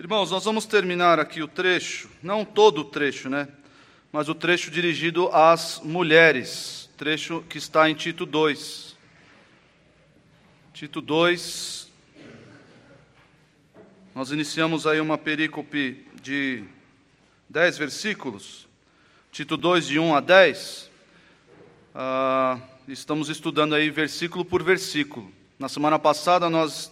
Irmãos, nós vamos terminar aqui o trecho, não todo o trecho, né? Mas o trecho dirigido às mulheres, trecho que está em Tito 2. Tito 2. Nós iniciamos aí uma perícope de 10 versículos. Tito 2, de 1 a 10. Ah, estamos estudando aí versículo por versículo. Na semana passada nós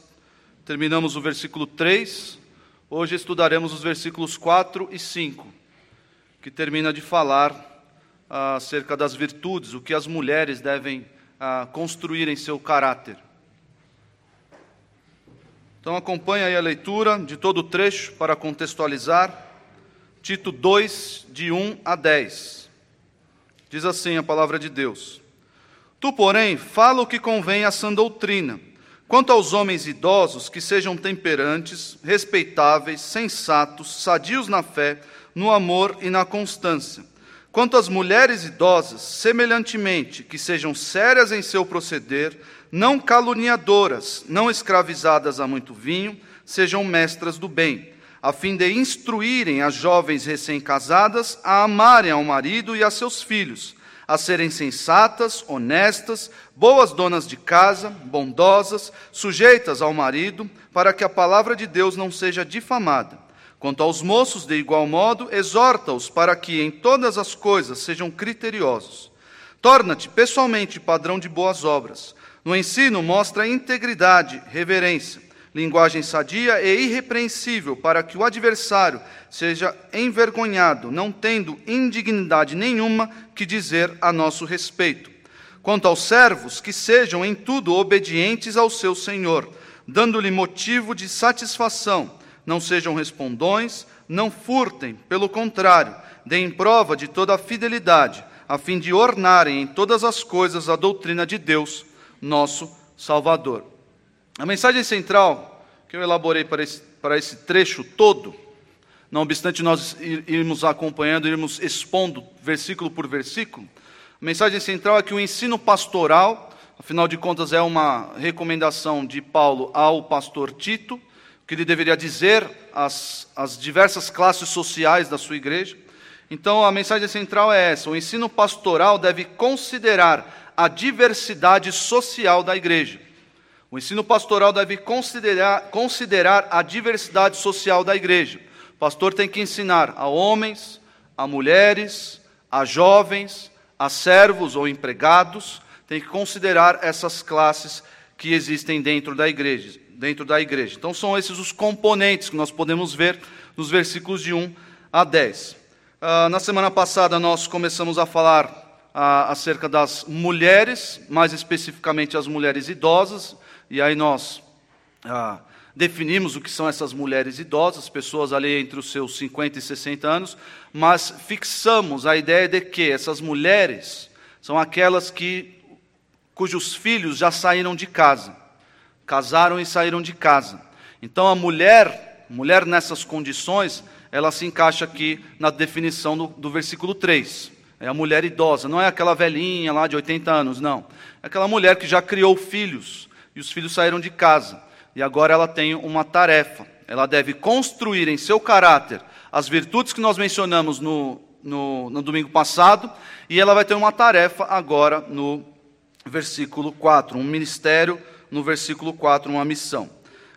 terminamos o versículo 3. Hoje estudaremos os versículos 4 e 5, que termina de falar ah, acerca das virtudes, o que as mulheres devem ah, construir em seu caráter. Então acompanhe aí a leitura de todo o trecho para contextualizar. Tito 2, de 1 a 10. Diz assim a palavra de Deus: Tu, porém, fala o que convém à sã doutrina. Quanto aos homens idosos, que sejam temperantes, respeitáveis, sensatos, sadios na fé, no amor e na constância. Quanto às mulheres idosas, semelhantemente, que sejam sérias em seu proceder, não caluniadoras, não escravizadas a muito vinho, sejam mestras do bem, a fim de instruírem as jovens recém-casadas a amarem ao marido e a seus filhos, a serem sensatas, honestas, boas donas de casa, bondosas, sujeitas ao marido, para que a palavra de Deus não seja difamada. Quanto aos moços, de igual modo, exorta-os para que em todas as coisas sejam criteriosos. Torna-te pessoalmente padrão de boas obras. No ensino, mostra integridade, reverência linguagem sadia e irrepreensível, para que o adversário seja envergonhado, não tendo indignidade nenhuma que dizer a nosso respeito. Quanto aos servos, que sejam em tudo obedientes ao seu senhor, dando-lhe motivo de satisfação, não sejam respondões, não furtem, pelo contrário, deem prova de toda a fidelidade, a fim de ornarem em todas as coisas a doutrina de Deus, nosso Salvador. A mensagem central que eu elaborei para esse, para esse trecho todo, não obstante nós irmos acompanhando, irmos expondo versículo por versículo, a mensagem central é que o ensino pastoral, afinal de contas, é uma recomendação de Paulo ao pastor Tito, que ele deveria dizer às, às diversas classes sociais da sua igreja. Então, a mensagem central é essa: o ensino pastoral deve considerar a diversidade social da igreja. O ensino pastoral deve considerar, considerar a diversidade social da igreja. O pastor tem que ensinar a homens, a mulheres, a jovens, a servos ou empregados, tem que considerar essas classes que existem dentro da igreja, dentro da igreja. Então são esses os componentes que nós podemos ver nos versículos de 1 a 10. Ah, na semana passada nós começamos a falar ah, acerca das mulheres, mais especificamente as mulheres idosas, e aí nós ah, definimos o que são essas mulheres idosas, pessoas ali entre os seus 50 e 60 anos, mas fixamos a ideia de que essas mulheres são aquelas que cujos filhos já saíram de casa, casaram e saíram de casa. Então a mulher, mulher nessas condições, ela se encaixa aqui na definição do, do versículo 3. É a mulher idosa, não é aquela velhinha lá de 80 anos, não. É aquela mulher que já criou filhos, e os filhos saíram de casa. E agora ela tem uma tarefa. Ela deve construir em seu caráter as virtudes que nós mencionamos no, no, no domingo passado, e ela vai ter uma tarefa agora no versículo 4, um ministério no versículo 4, uma missão.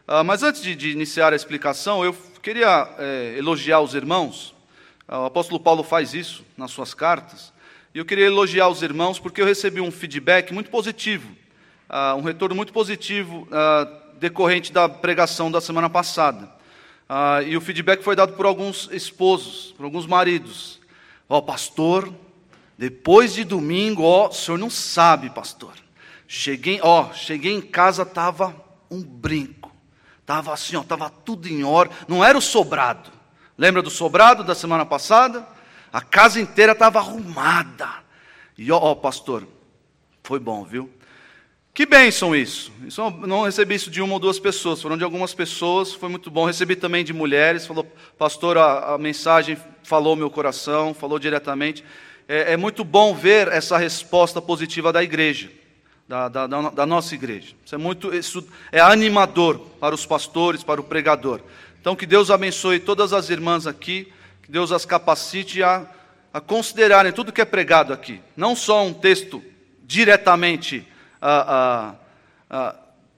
Ah, mas antes de, de, iniciar a explicação, eu queria é, elogiar os irmãos. Ah, o apóstolo Paulo faz isso nas suas cartas. E eu queria elogiar os irmãos porque eu recebi um feedback muito positivo uh, um retorno muito positivo uh, decorrente da pregação da semana passada. Uh, e o feedback foi dado por alguns esposos, por alguns maridos. Ó, oh, pastor, depois de domingo, ó, oh, o senhor não sabe, pastor. Cheguei, ó, oh, cheguei em casa, tava um brinco. Tava assim, ó, tava tudo em ordem. Não era o sobrado. Lembra do sobrado da semana passada? A casa inteira estava arrumada. E ó, ó, pastor, foi bom, viu? Que bênção isso. isso. Não recebi isso de uma ou duas pessoas, foram de algumas pessoas, foi muito bom. Recebi também de mulheres, falou, pastor, a, a mensagem falou meu coração, falou diretamente. É, é, muito bom ver essa resposta positiva da igreja, da, da, da, da nossa igreja. Isso é muito, isso é animador para os pastores, para o pregador. Então, que Deus abençoe todas as irmãs aqui, que Deus as capacite a, a considerarem tudo que é pregado aqui, não só um texto diretamente, ah, ah,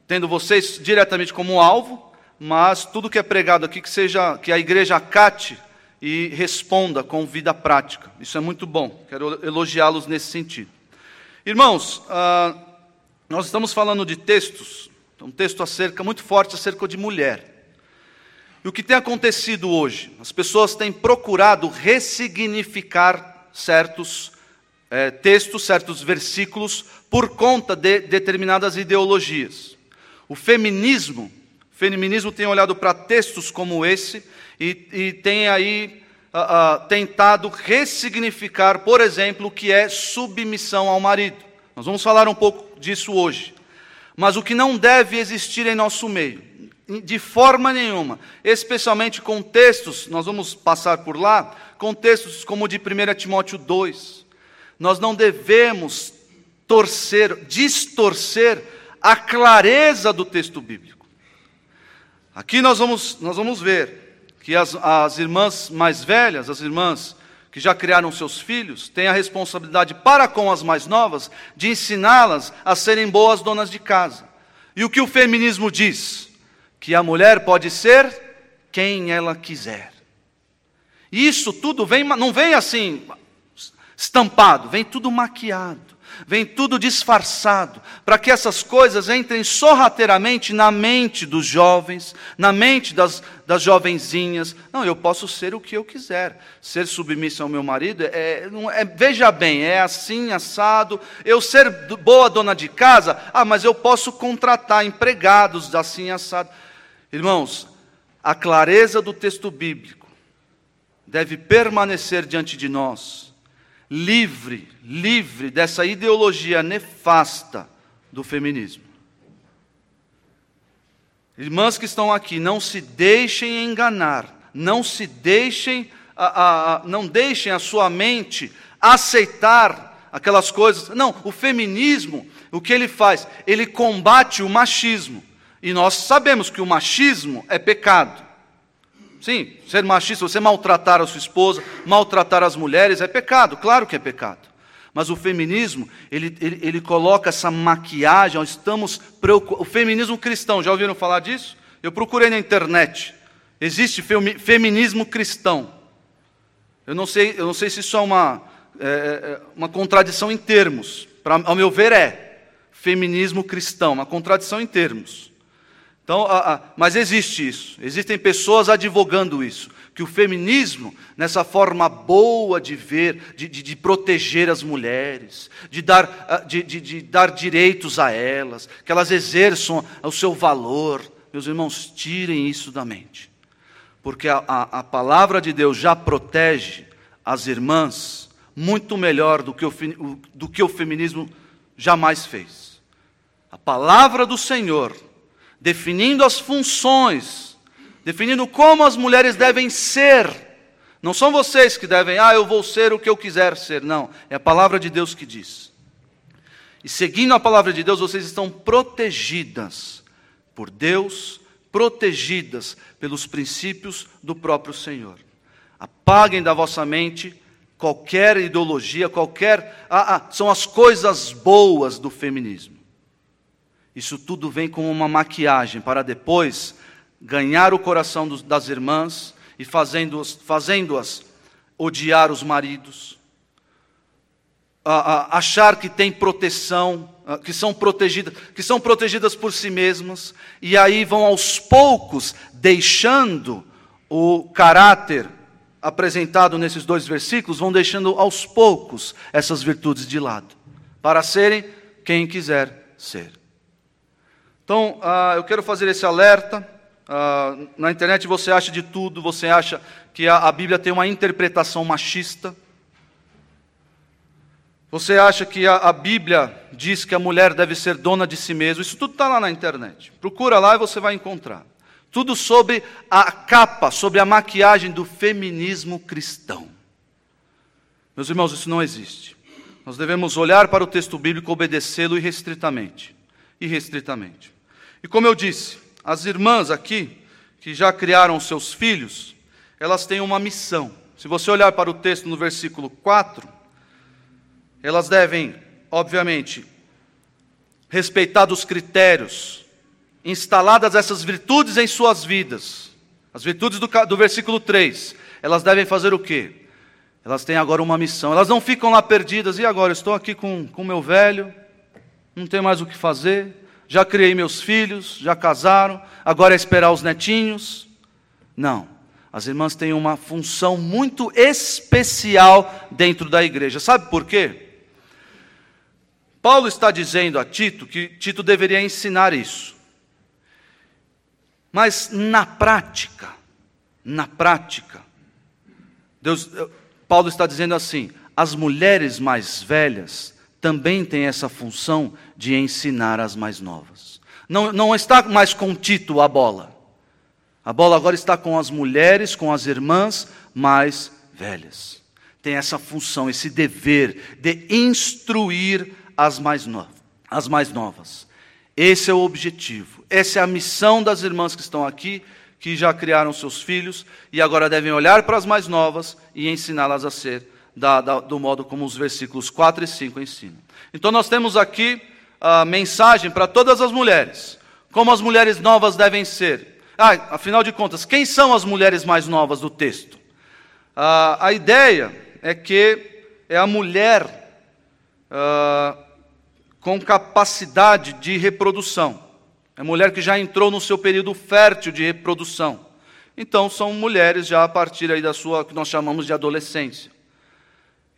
tendo vocês diretamente como alvo, mas tudo que é pregado aqui que seja que a igreja acate e responda com vida prática. Isso é muito bom. Quero elogiá-los nesse sentido. Irmãos, ah, nós estamos falando de textos, um texto acerca muito forte acerca de mulher. E o que tem acontecido hoje? As pessoas têm procurado ressignificar certos é, textos, certos versículos, por conta de determinadas ideologias. O feminismo, o feminismo tem olhado para textos como esse e, e tem aí tentado ressignificar, por exemplo, o que é submissão ao marido. Nós vamos falar um pouco disso hoje. Mas o que não deve existir em nosso meio, de forma nenhuma, especialmente com textos, nós vamos passar por lá, com textos como o de 1 Timóteo 2. Nós não devemos torcer, distorcer a clareza do texto bíblico. Aqui nós vamos, nós vamos ver que as, as irmãs mais velhas, as irmãs que já criaram seus filhos, têm a responsabilidade para com as mais novas de ensiná-las a serem boas donas de casa. E o que o feminismo diz? Que a mulher pode ser quem ela quiser. Isso tudo vem, não vem assim estampado, vem tudo maquiado vem tudo disfarçado, para que essas coisas entrem sorrateiramente na mente dos jovens, na mente das, das jovenzinhas. Não, eu posso ser o que eu quiser. Ser submissa ao meu marido é, é, veja bem, é assim, assado. Eu ser boa dona de casa, ah, mas eu posso contratar empregados assim, assado. Irmãos, a clareza do texto bíblico deve permanecer diante de nós livre, livre dessa ideologia nefasta do feminismo. Irmãs que estão aqui, não se deixem enganar, não se deixem, a, a, não deixem a sua mente aceitar aquelas coisas. Não, o feminismo, o que ele faz? Ele combate o machismo. E nós sabemos que o machismo é pecado. Sim, ser machista, você maltratar a sua esposa, maltratar as mulheres é pecado, claro que é pecado. Mas o feminismo, ele, ele, ele coloca essa maquiagem, estamos preocupados. O feminismo cristão, já ouviram falar disso? Eu procurei na internet. Existe feminismo cristão. Eu não sei, eu não sei se isso é uma, é, é, uma contradição em termos. Pra, ao meu ver, é. Feminismo cristão, uma contradição em termos. Então, a, a, mas existe isso, existem pessoas advogando isso, que o feminismo, nessa forma boa de ver, de, de, de proteger as mulheres, de dar, de, de dar direitos a elas, que elas exerçam o seu valor, meus irmãos, tirem isso da mente, porque a, a, a palavra de Deus já protege as irmãs muito melhor do que o, do que o feminismo jamais fez. A palavra do Senhor definindo as funções, definindo como as mulheres devem ser. Não são vocês que devem, ah, eu vou ser o que eu quiser ser. Não, é a palavra de Deus que diz. E seguindo a palavra de Deus, vocês estão protegidas por Deus, protegidas pelos princípios do próprio Senhor. Apaguem da vossa mente qualquer ideologia, qualquer. Ah, ah, são as coisas boas do feminismo. Isso tudo vem como uma maquiagem para depois ganhar o coração dos, das irmãs e fazendo-as fazendo odiar os maridos, a, a, achar que tem proteção, a, que são protegidas, que são protegidas por si mesmas, e aí vão aos poucos deixando o caráter apresentado nesses dois versículos, vão deixando aos poucos essas virtudes de lado, para serem quem quiser ser. Então, uh, eu quero fazer esse alerta. Uh, na internet você acha de tudo, você acha que a, a Bíblia tem uma interpretação machista. Você acha que a, a, Bíblia diz que a mulher deve ser dona de si mesma? Isso tudo está lá na internet. Procura lá e você vai encontrar. Tudo sobre a capa, sobre a maquiagem do feminismo cristão. Meus irmãos, isso não existe. Nós devemos olhar para o texto bíblico, obedecê-lo irrestritamente. Irrestritamente. E como eu disse, as irmãs aqui, que já criaram seus filhos, elas têm uma missão. Se você olhar para o texto no versículo 4, elas devem, obviamente, respeitar os critérios, instaladas essas virtudes em suas vidas. As virtudes do, do versículo 3, elas devem fazer o quê? Elas têm agora uma missão. Elas não ficam lá perdidas. E agora? Estou aqui com o meu velho, não tenho mais o que fazer. Já criei meus filhos, já casaram. Agora é esperar os netinhos. Não. As irmãs têm uma função muito especial dentro da igreja. Sabe por quê? Paulo está dizendo a Tito que Tito deveria ensinar isso. Mas na prática, na prática, Deus, Paulo está dizendo assim: as mulheres mais velhas também têm essa função de ensinar as mais novas. Não, não está mais com Tito a bola. A bola agora está com as mulheres, com as irmãs mais velhas. Tem essa função, esse dever de instruir as mais, no... as mais novas. Esse é o objetivo, essa é a missão das irmãs que estão aqui, que já criaram seus filhos e agora devem olhar para as mais novas e ensiná-las a ser da, da, do modo como os versículos 4 e 5 ensinam. Então, nós temos aqui a mensagem para todas as mulheres, como as mulheres novas devem ser, ah, afinal de contas, quem são as mulheres mais novas do texto? Ah, a ideia é que é a mulher ah, com capacidade de reprodução. É mulher que já entrou no seu período fértil de reprodução. Então, são mulheres já a partir aí da sua, que nós chamamos de adolescência.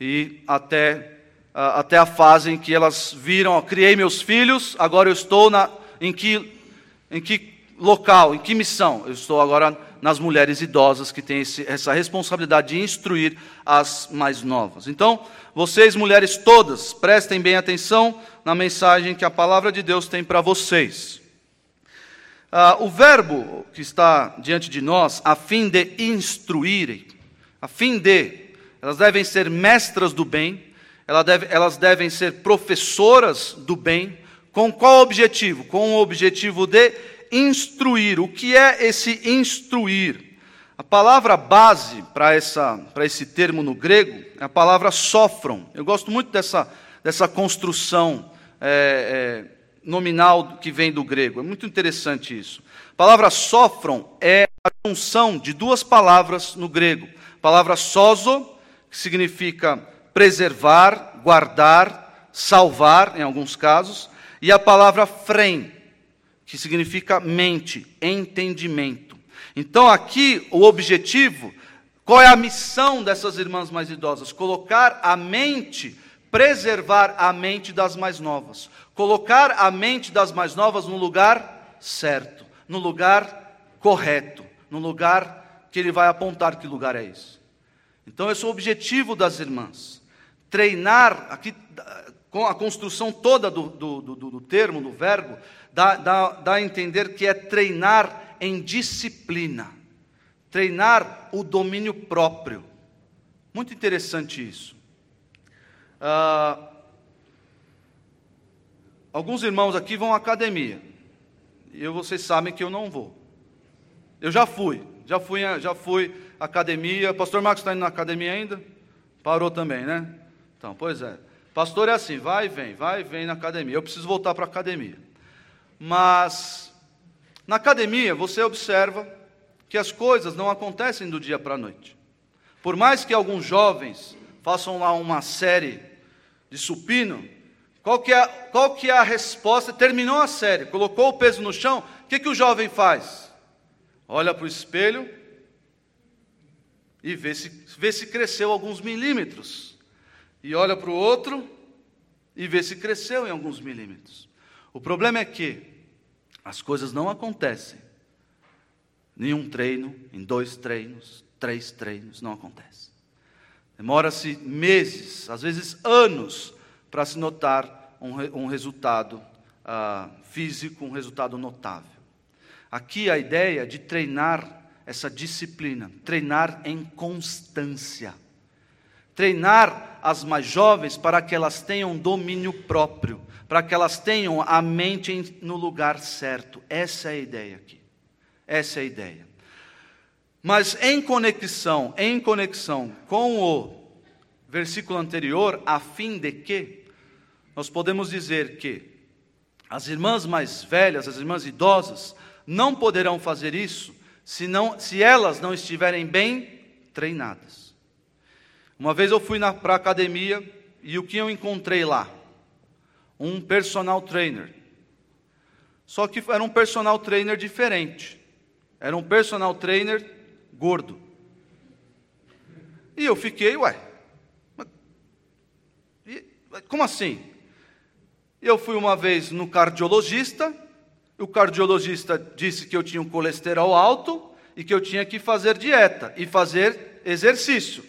E até, ah, até a fase em que elas viram, ó, criei meus filhos, agora eu estou na, em que, em que local, em que missão? Eu estou agora nas mulheres idosas que têm esse, essa responsabilidade de instruir as mais novas. Então, vocês, mulheres todas, prestem bem atenção na mensagem que a palavra de Deus tem para vocês. Ah, o verbo que está diante de nós, a fim de instruírem, a fim de, elas devem ser mestras do bem, elas devem, ser professoras do bem, com qual objetivo? Com o objetivo de instruir. O que é esse instruir? A palavra base para esse termo no grego é a palavra sofron. Eu gosto muito dessa, dessa construção é, é, nominal que vem do grego. É muito interessante isso. A palavra sofron é a junção de duas palavras no grego. A palavra sozo, que significa preservar, guardar, salvar, em alguns casos, e a palavra frem, que significa mente, entendimento. Então, aqui, o objetivo, qual é a missão dessas irmãs mais idosas? Colocar a mente, preservar a mente das mais novas. Colocar a mente das mais novas no lugar certo, no lugar correto, no lugar que ele vai apontar que lugar é esse. Então, esse é o objetivo das irmãs. Treinar, aqui, com a construção toda do, do, do, do termo, do verbo, dá, dá, dá a entender que é treinar em disciplina, treinar o domínio próprio. Muito interessante isso. Ah, alguns irmãos aqui vão à academia. E vocês sabem que eu não vou. Eu já fui, já fui, já fui academia. Pastor Marcos está indo na academia ainda? Parou também, né? Então, pois é. Pastor é assim, vai e vem, vai e vem na academia. Eu preciso voltar para a academia. Mas na academia você observa que as coisas não acontecem do dia para a noite. Por mais que alguns jovens façam lá uma série de supino, qual que é, qual que é a resposta? Terminou a série, colocou o peso no chão, o que, que o jovem faz? Olha para o espelho e vê se, vê se cresceu alguns milímetros. E olha para o outro e vê se cresceu em alguns milímetros. O problema é que as coisas não acontecem. Em um treino, em dois treinos, três treinos, não acontece. Demora-se meses, às vezes anos, para se notar um, um resultado uh, físico, um resultado notável. Aqui a ideia de treinar essa disciplina, treinar em constância. Treinar as mais jovens para que elas tenham domínio próprio, para que elas tenham a mente no lugar certo. Essa é a ideia aqui. Essa é a ideia. Mas em conexão, em conexão com o versículo anterior, a fim de que, nós podemos dizer que as irmãs mais velhas, as irmãs idosas, não poderão fazer isso se, não, se elas não estiverem bem treinadas. Uma vez eu fui para a academia e o que eu encontrei lá? Um personal trainer. Só que era um personal trainer diferente. Era um personal trainer gordo. E eu fiquei, ué, como assim? Eu fui uma vez no cardiologista, o cardiologista disse que eu tinha um colesterol alto e que eu tinha que fazer dieta e fazer exercício.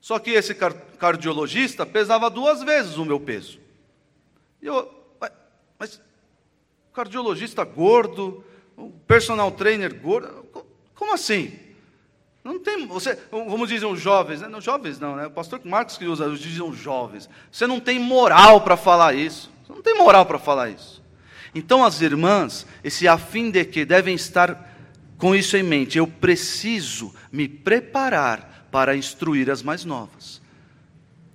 Só que esse cardiologista pesava duas vezes o meu peso. E eu, mas cardiologista gordo, personal trainer gordo, como assim? Não tem, você, como dizem os jovens, né? não jovens não, né? O pastor Marcos que usa, dizem os jovens. Você não tem moral para falar isso. Você não tem moral para falar isso. Então as irmãs, esse afim de que devem estar com isso em mente. Eu preciso me preparar para instruir as mais novas.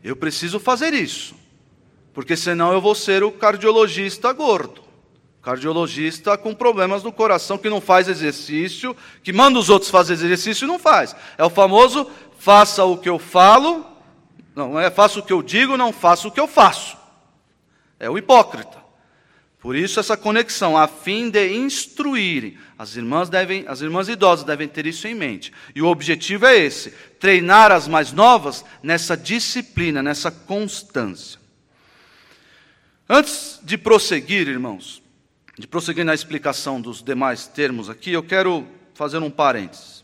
Eu preciso fazer isso, porque senão eu vou ser o cardiologista gordo. Cardiologista com problemas no coração que não faz exercício, que manda os outros fazer exercício e não faz. É o famoso faça o que eu falo, não é faça o que eu digo, não faça o que eu faço. É o hipócrita. Por isso essa conexão, a fim de instruir. As irmãs devem, as irmãs idosas devem ter isso em mente. E o objetivo é esse: treinar as mais novas nessa disciplina, nessa constância. Antes de prosseguir, irmãos, de prosseguir na explicação dos demais termos aqui, eu quero fazer um parênteses.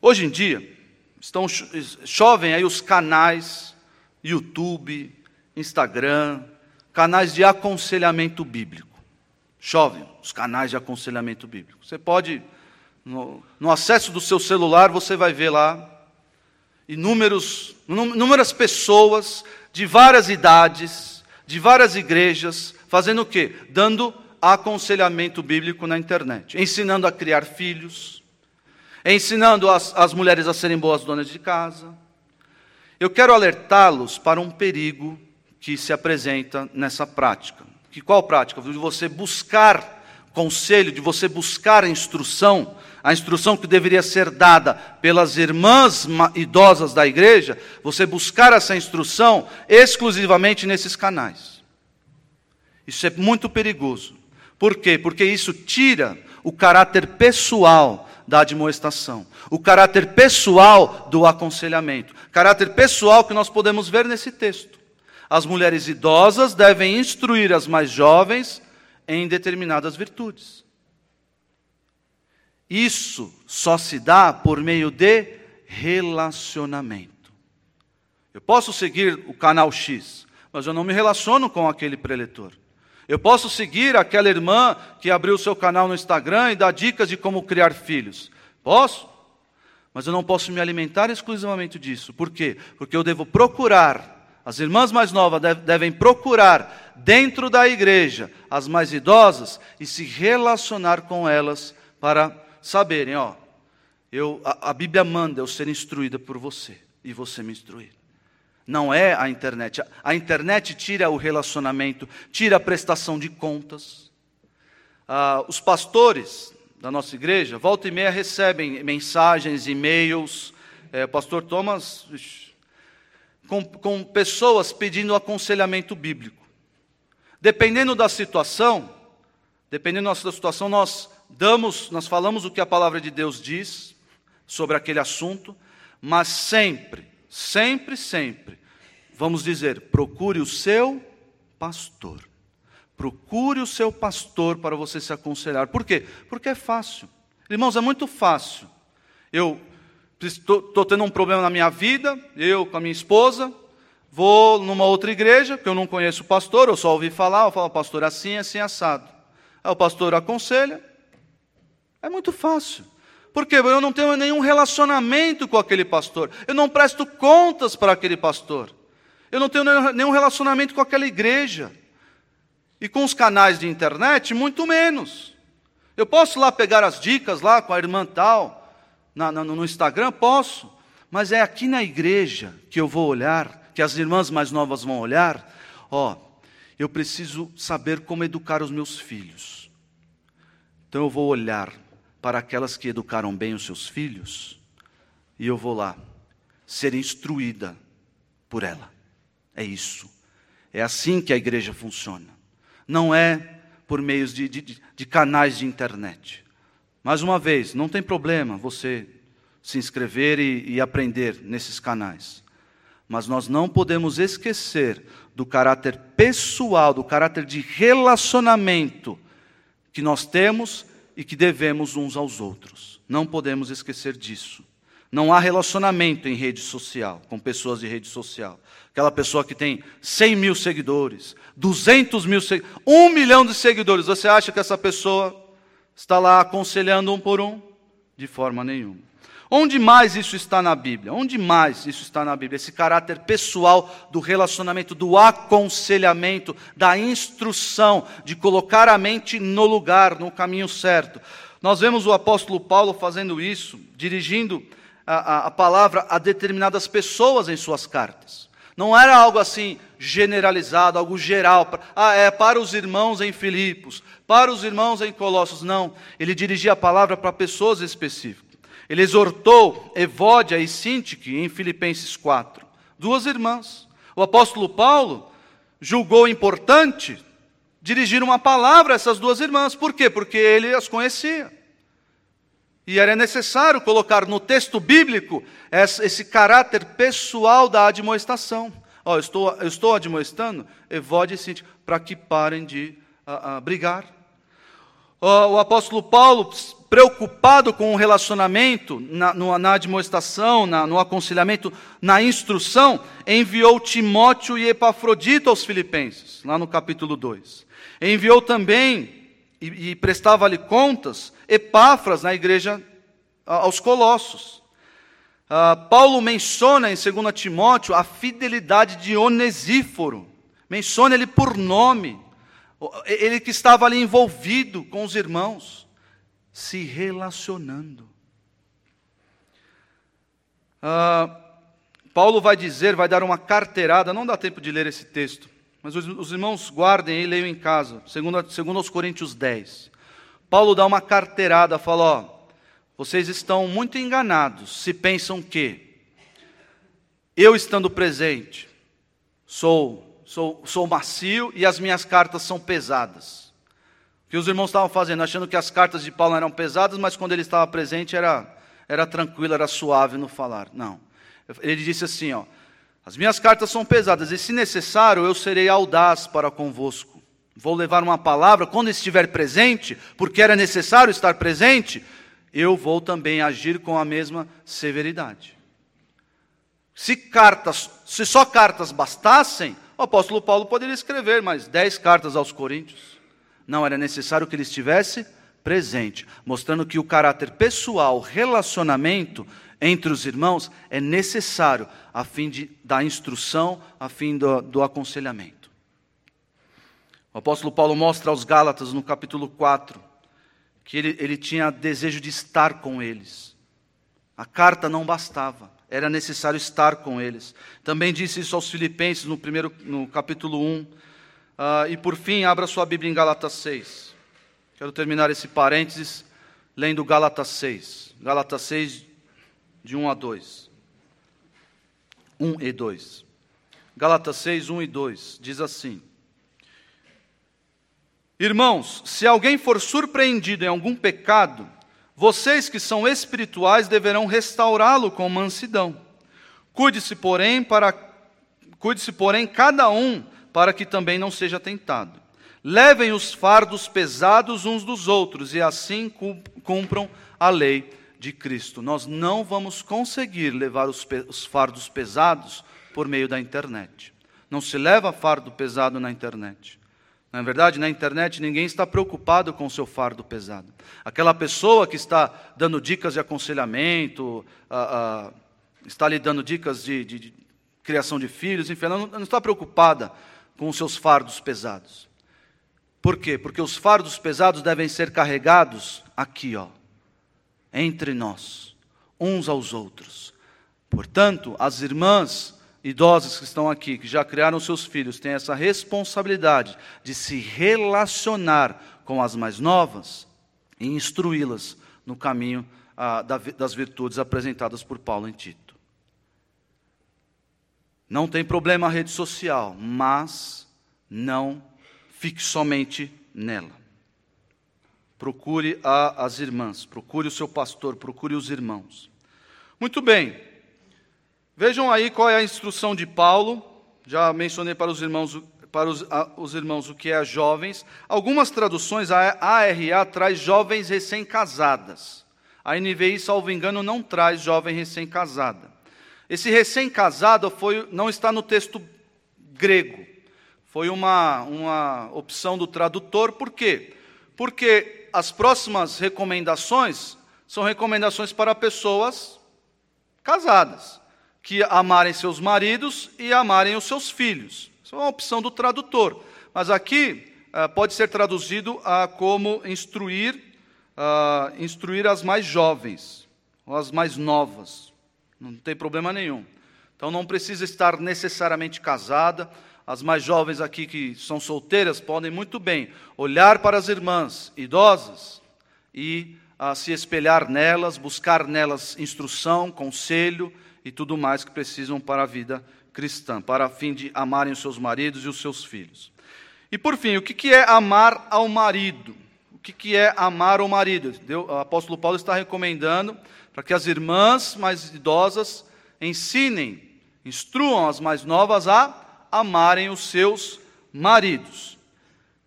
Hoje em dia, estão chovem aí os canais YouTube, Instagram, canais de aconselhamento bíblico. Chovem os canais de aconselhamento bíblico. Você pode, no, no acesso do seu celular, você vai ver lá inúmeros, inúmeras pessoas de várias idades, de várias igrejas, Fazendo o quê? Dando aconselhamento bíblico na internet, ensinando a criar filhos, ensinando as, as mulheres a serem boas donas de casa. Eu quero alertá-los para um perigo que se apresenta nessa prática. Que qual prática? De você buscar conselho, de você buscar a instrução, a instrução que deveria ser dada pelas irmãs idosas da igreja, você buscar essa instrução exclusivamente nesses canais. Isso é muito perigoso. Por quê? Porque isso tira o caráter pessoal da admoestação, o caráter pessoal do aconselhamento, caráter pessoal que nós podemos ver nesse texto. As mulheres idosas devem instruir as mais jovens em determinadas virtudes. Isso só se dá por meio de relacionamento. Eu posso seguir o canal X, mas eu não me relaciono com aquele preletor. Eu posso seguir aquela irmã que abriu seu canal no Instagram e dá dicas de como criar filhos. Posso? Mas eu não posso me alimentar exclusivamente disso. Por quê? Porque eu devo procurar, as irmãs mais novas devem procurar dentro da igreja as mais idosas e se relacionar com elas para saberem, ó, eu, a, a Bíblia manda eu ser instruída por você e você me instruir. Não é a internet. A internet tira o relacionamento, tira a prestação de contas. Ah, os pastores da nossa igreja, volta e meia, recebem mensagens, e-mails. É, pastor Thomas, com, com pessoas pedindo aconselhamento bíblico. Dependendo da situação, dependendo da situação, nós damos, nós falamos o que a palavra de Deus diz sobre aquele assunto, mas sempre sempre, sempre, vamos dizer, procure o seu pastor. Procure o seu pastor para você se aconselhar. Por quê? Porque é fácil. Irmãos, é muito fácil. Eu estou tendo um problema na minha vida, eu com a minha esposa, vou numa outra igreja, que eu não conheço o pastor, eu só ouvi falar, eu falo, pastor, assim, assim, assado. Aí o pastor aconselha. É muito fácil. Porque eu não tenho nenhum relacionamento com aquele pastor. Eu não presto contas para aquele pastor. Eu não tenho nenhum relacionamento com aquela igreja. E com os canais de internet, muito menos. Eu posso lá pegar as dicas lá com a irmã tal, na, na, no Instagram? Posso, mas é aqui na igreja que eu vou olhar, que as irmãs mais novas vão olhar. Ó, eu preciso saber como educar os meus filhos. Então eu vou olhar para aquelas que educaram bem os seus filhos e eu vou lá ser instruída por ela. É isso. É assim que a igreja funciona. Não é por meios de, de, de canais de internet. Mais uma vez, não tem problema você se inscrever e, e aprender nesses canais. Mas nós não podemos esquecer do caráter pessoal, do caráter de relacionamento que nós temos e que devemos uns aos outros. Não podemos esquecer disso. Não há relacionamento em rede social, com pessoas de rede social. Aquela pessoa que tem 100 mil seguidores, 200 mil seguidores, 1 milhão de seguidores. Você acha que essa pessoa está lá aconselhando um por um? De forma nenhuma. Onde mais isso está na Bíblia? Onde mais isso está na Bíblia? Esse caráter pessoal do relacionamento, do aconselhamento, da instrução, de colocar a mente no lugar, no caminho certo. Nós vemos o apóstolo Paulo fazendo isso, dirigindo a, a, a palavra a determinadas pessoas em suas cartas. Não era algo assim generalizado, algo geral. Ah, é para os irmãos em Filipos, para os irmãos em Colossos. Não, ele dirigia a palavra para pessoas específicas. Ele exortou Evódia e Sintique em Filipenses 4, duas irmãs. O apóstolo Paulo julgou importante dirigir uma palavra a essas duas irmãs. Por quê? Porque ele as conhecia. E era necessário colocar no texto bíblico esse caráter pessoal da admoestação. Ó, eu, estou, eu estou admoestando Evode e para que parem de uh, uh, brigar. o apóstolo Paulo preocupado com o relacionamento, na, no, na admoestação, na, no aconselhamento, na instrução, enviou Timóteo e Epafrodito aos Filipenses, lá no capítulo 2. Enviou também, e, e prestava-lhe contas, Epáfras na igreja aos Colossos. Uh, Paulo menciona em 2 Timóteo a fidelidade de Onesíforo, menciona ele por nome, ele que estava ali envolvido com os irmãos se relacionando. Ah, Paulo vai dizer, vai dar uma carteirada, não dá tempo de ler esse texto, mas os, os irmãos guardem e leiam em casa, segundo, segundo aos Coríntios 10. Paulo dá uma carteirada, fala: ó, vocês estão muito enganados se pensam que eu estando presente sou, sou, sou macio e as minhas cartas são pesadas que os irmãos estavam fazendo, achando que as cartas de Paulo eram pesadas, mas quando ele estava presente era, era tranquilo, era suave no falar. Não. Ele disse assim: ó, as minhas cartas são pesadas, e se necessário, eu serei audaz para convosco. Vou levar uma palavra quando estiver presente, porque era necessário estar presente, eu vou também agir com a mesma severidade. Se cartas, se só cartas bastassem, o apóstolo Paulo poderia escrever mais dez cartas aos Coríntios. Não, era necessário que ele estivesse presente, mostrando que o caráter pessoal, relacionamento entre os irmãos é necessário a fim de, da instrução, a fim do, do aconselhamento. O apóstolo Paulo mostra aos Gálatas no capítulo 4 que ele, ele tinha desejo de estar com eles. A carta não bastava, era necessário estar com eles. Também disse isso aos Filipenses no, primeiro, no capítulo 1. Uh, e por fim, abra sua Bíblia em Gálatas 6. Quero terminar esse parênteses lendo Gálatas 6. Gálatas 6, de 1 a 2. 1 e 2. Gálatas 6, 1 e 2. Diz assim: Irmãos, se alguém for surpreendido em algum pecado, vocês que são espirituais deverão restaurá-lo com mansidão. Cuide-se, porém, para cuide-se, porém, cada um para que também não seja tentado. Levem os fardos pesados uns dos outros e assim cumpram a lei de Cristo. Nós não vamos conseguir levar os, os fardos pesados por meio da internet. Não se leva fardo pesado na internet. Na verdade, na internet ninguém está preocupado com o seu fardo pesado. Aquela pessoa que está dando dicas de aconselhamento, ah, ah, está lhe dando dicas de, de, de, criação de filhos, enfim, ela não, não está preocupada com os seus fardos pesados. Por quê? Porque os fardos pesados devem ser carregados aqui, ó, entre nós, uns aos outros. Portanto, as irmãs idosas que estão aqui, que já criaram seus filhos, têm essa responsabilidade de se relacionar com as mais novas e instruí-las no caminho ah, das virtudes apresentadas por Paulo em Tito. Não tem problema a rede social, mas não fique somente nela. Procure a, as irmãs, procure o seu pastor, procure os irmãos. Muito bem. Vejam aí qual é a instrução de Paulo. Já mencionei para os irmãos, para os, a, os irmãos o que é jovens. Algumas traduções, a ARA traz jovens recém-casadas. A NVI, salvo engano, não traz jovem recém-casada. Esse recém-casado não está no texto grego. Foi uma, uma opção do tradutor, por quê? Porque as próximas recomendações são recomendações para pessoas casadas, que amarem seus maridos e amarem os seus filhos. Isso é uma opção do tradutor. Mas aqui uh, pode ser traduzido uh, como instruir, uh, instruir as mais jovens, ou as mais novas. Não tem problema nenhum. Então não precisa estar necessariamente casada. As mais jovens aqui que são solteiras podem muito bem olhar para as irmãs idosas e a se espelhar nelas, buscar nelas instrução, conselho e tudo mais que precisam para a vida cristã, para a fim de amarem os seus maridos e os seus filhos. E por fim, o que é amar ao marido? O que é amar ao marido? O apóstolo Paulo está recomendando para que as irmãs mais idosas ensinem, instruam as mais novas a amarem os seus maridos.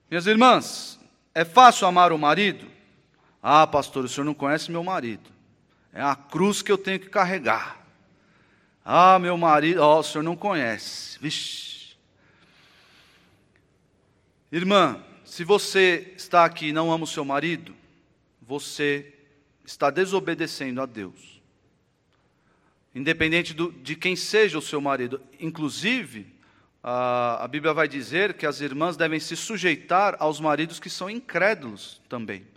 Minhas irmãs, é fácil amar o marido? Ah, pastor, o senhor não conhece meu marido. É a cruz que eu tenho que carregar. Ah, meu marido, oh, o senhor não conhece. Vixe. Irmã, se você está aqui e não ama o seu marido, você está desobedecendo a Deus. Independente do, de quem seja o seu marido. Inclusive, a, a Bíblia vai dizer que as irmãs devem se sujeitar aos maridos que são incrédulos também,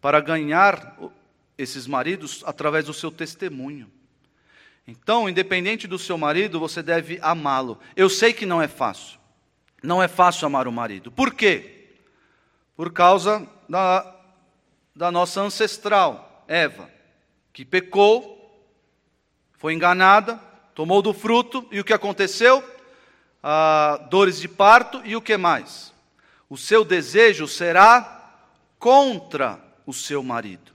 para ganhar esses maridos através do seu testemunho. Então, independente do seu marido, você deve amá-lo. Eu sei que não é fácil. Não é fácil amar o marido. Por quê? Por causa da, da nossa ancestral, Eva, que pecou, foi enganada, tomou do fruto, e o que aconteceu? ah, dores de parto e o que mais? O seu desejo será contra o seu marido.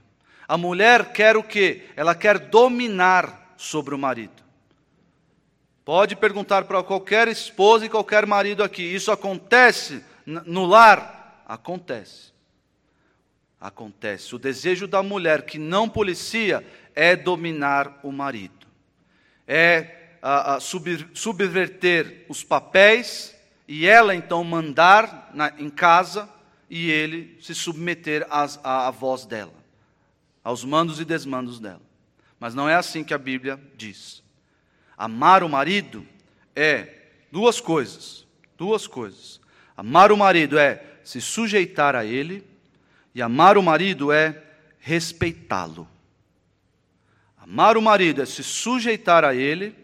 A mulher quer o que? Ela quer dominar sobre o marido. Pode perguntar para qualquer esposa e qualquer marido aqui: isso acontece no lar? Acontece. Acontece. O desejo da mulher que não policia é dominar o marido. É a, a sub, subverter os papéis e ela então mandar na, em casa e ele se submeter às, à, à voz dela, aos mandos e desmandos dela. Mas não é assim que a Bíblia diz. Amar o marido é duas coisas, duas coisas. Amar o marido é se sujeitar a ele e amar o marido é respeitá-lo. Amar o marido é se sujeitar a ele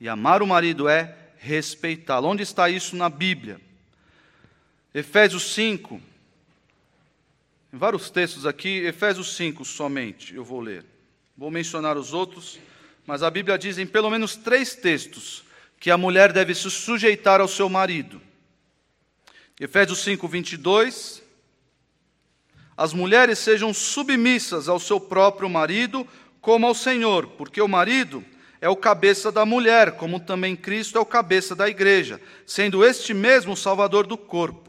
e amar o marido é respeitá-lo. Onde está isso na Bíblia? Efésios 5. Em vários textos aqui, Efésios 5 somente, eu vou ler. Vou mencionar os outros, mas a Bíblia diz em pelo menos três textos que a mulher deve se sujeitar ao seu marido. Efésios 5, 22. As mulheres sejam submissas ao seu próprio marido, como ao Senhor, porque o marido é o cabeça da mulher, como também Cristo é o cabeça da igreja, sendo este mesmo o salvador do corpo.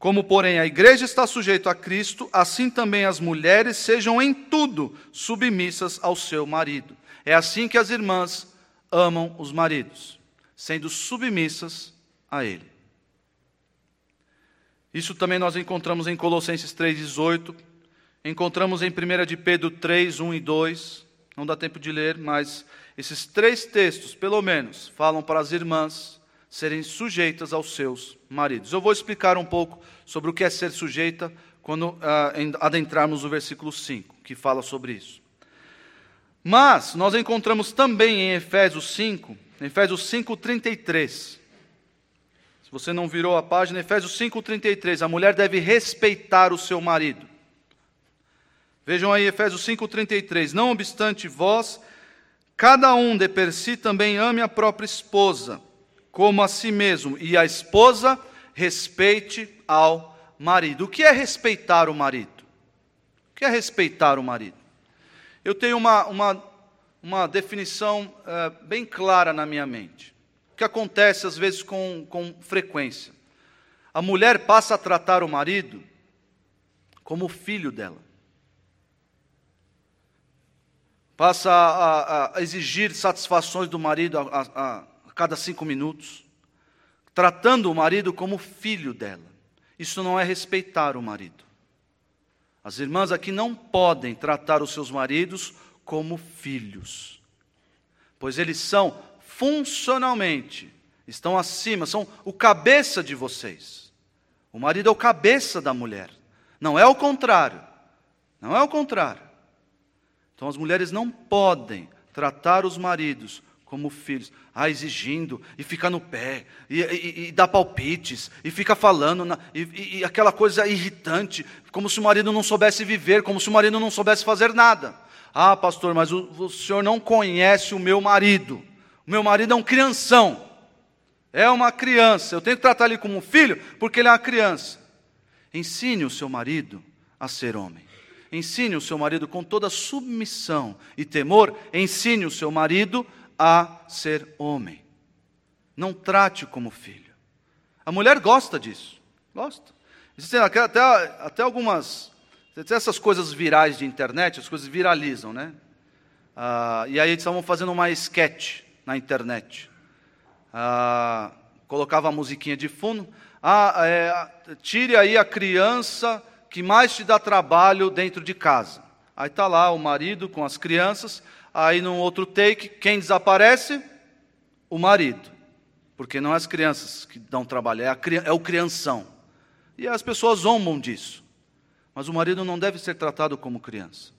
Como, porém, a igreja está sujeita a Cristo, assim também as mulheres sejam em tudo submissas ao seu marido. É assim que as irmãs amam os maridos, sendo submissas a ele. Isso também nós encontramos em Colossenses 3,18, encontramos em 1 de Pedro 3, 1 e 2, não dá tempo de ler, mas esses três textos, pelo menos, falam para as irmãs serem sujeitas aos seus maridos. Eu vou explicar um pouco sobre o que é ser sujeita quando uh, adentrarmos o versículo 5, que fala sobre isso. Mas nós encontramos também em Efésios 5, Efésios 5:33. Se você não virou a página, Efésios 5:33, a mulher deve respeitar o seu marido. Vejam aí Efésios 5:33, não obstante vós cada um de per si também ame a própria esposa, como a si mesmo, e a esposa respeite ao marido. O que é respeitar o marido? O que é respeitar o marido? Eu tenho uma, uma, uma definição é, bem clara na minha mente, que acontece às vezes com, com frequência. A mulher passa a tratar o marido como filho dela. Passa a, a, a exigir satisfações do marido a, a cada cinco minutos, tratando o marido como filho dela. Isso não é respeitar o marido. As irmãs aqui não podem tratar os seus maridos como filhos, pois eles são funcionalmente, estão acima, são o cabeça de vocês. O marido é o cabeça da mulher, não é o contrário. Não é o contrário. Então as mulheres não podem tratar os maridos como filhos, ah, exigindo, e fica no pé, e, e, e dá palpites, e fica falando, na, e, e, aquela coisa irritante, como se o marido não soubesse viver, como se o marido não soubesse fazer nada. Ah, pastor, mas o, o senhor não conhece o meu marido. O meu marido é um crianção, é uma criança, eu tenho que tratar ele como um filho, porque ele é uma criança. Ensine o seu marido a ser homem. Ensine o seu marido com toda submissão e temor, ensine o seu marido a a ser homem. Não trate como filho. A mulher gosta disso. Gosta. Existem até, até algumas. Essas coisas virais de internet, as coisas viralizam, né? Ah, e aí eles estavam fazendo uma sketch na internet. Ah, colocava a musiquinha de fundo. Ah, é, tire aí a criança que mais te dá trabalho dentro de casa. Aí está lá o marido com as crianças. Aí, num outro take, quem desaparece? O marido. Porque não é as crianças que dão trabalho, é, a, é o crianção. E as pessoas zombam disso. Mas o marido não deve ser tratado como criança.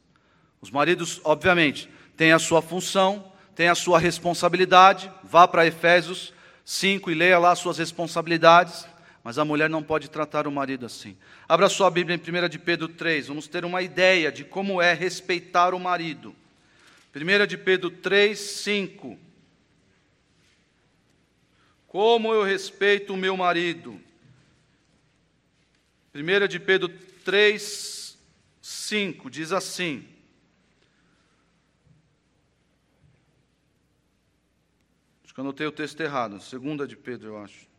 Os maridos, obviamente, têm a sua função, têm a sua responsabilidade. Vá para Efésios 5 e leia lá as suas responsabilidades. Mas a mulher não pode tratar o marido assim. Abra sua Bíblia em 1 de Pedro 3, vamos ter uma ideia de como é respeitar o marido. 1 de Pedro 3, 5. Como eu respeito o meu marido. 1 de Pedro 3, 5 diz assim: Acho que eu anotei o texto errado, segunda de Pedro, eu acho.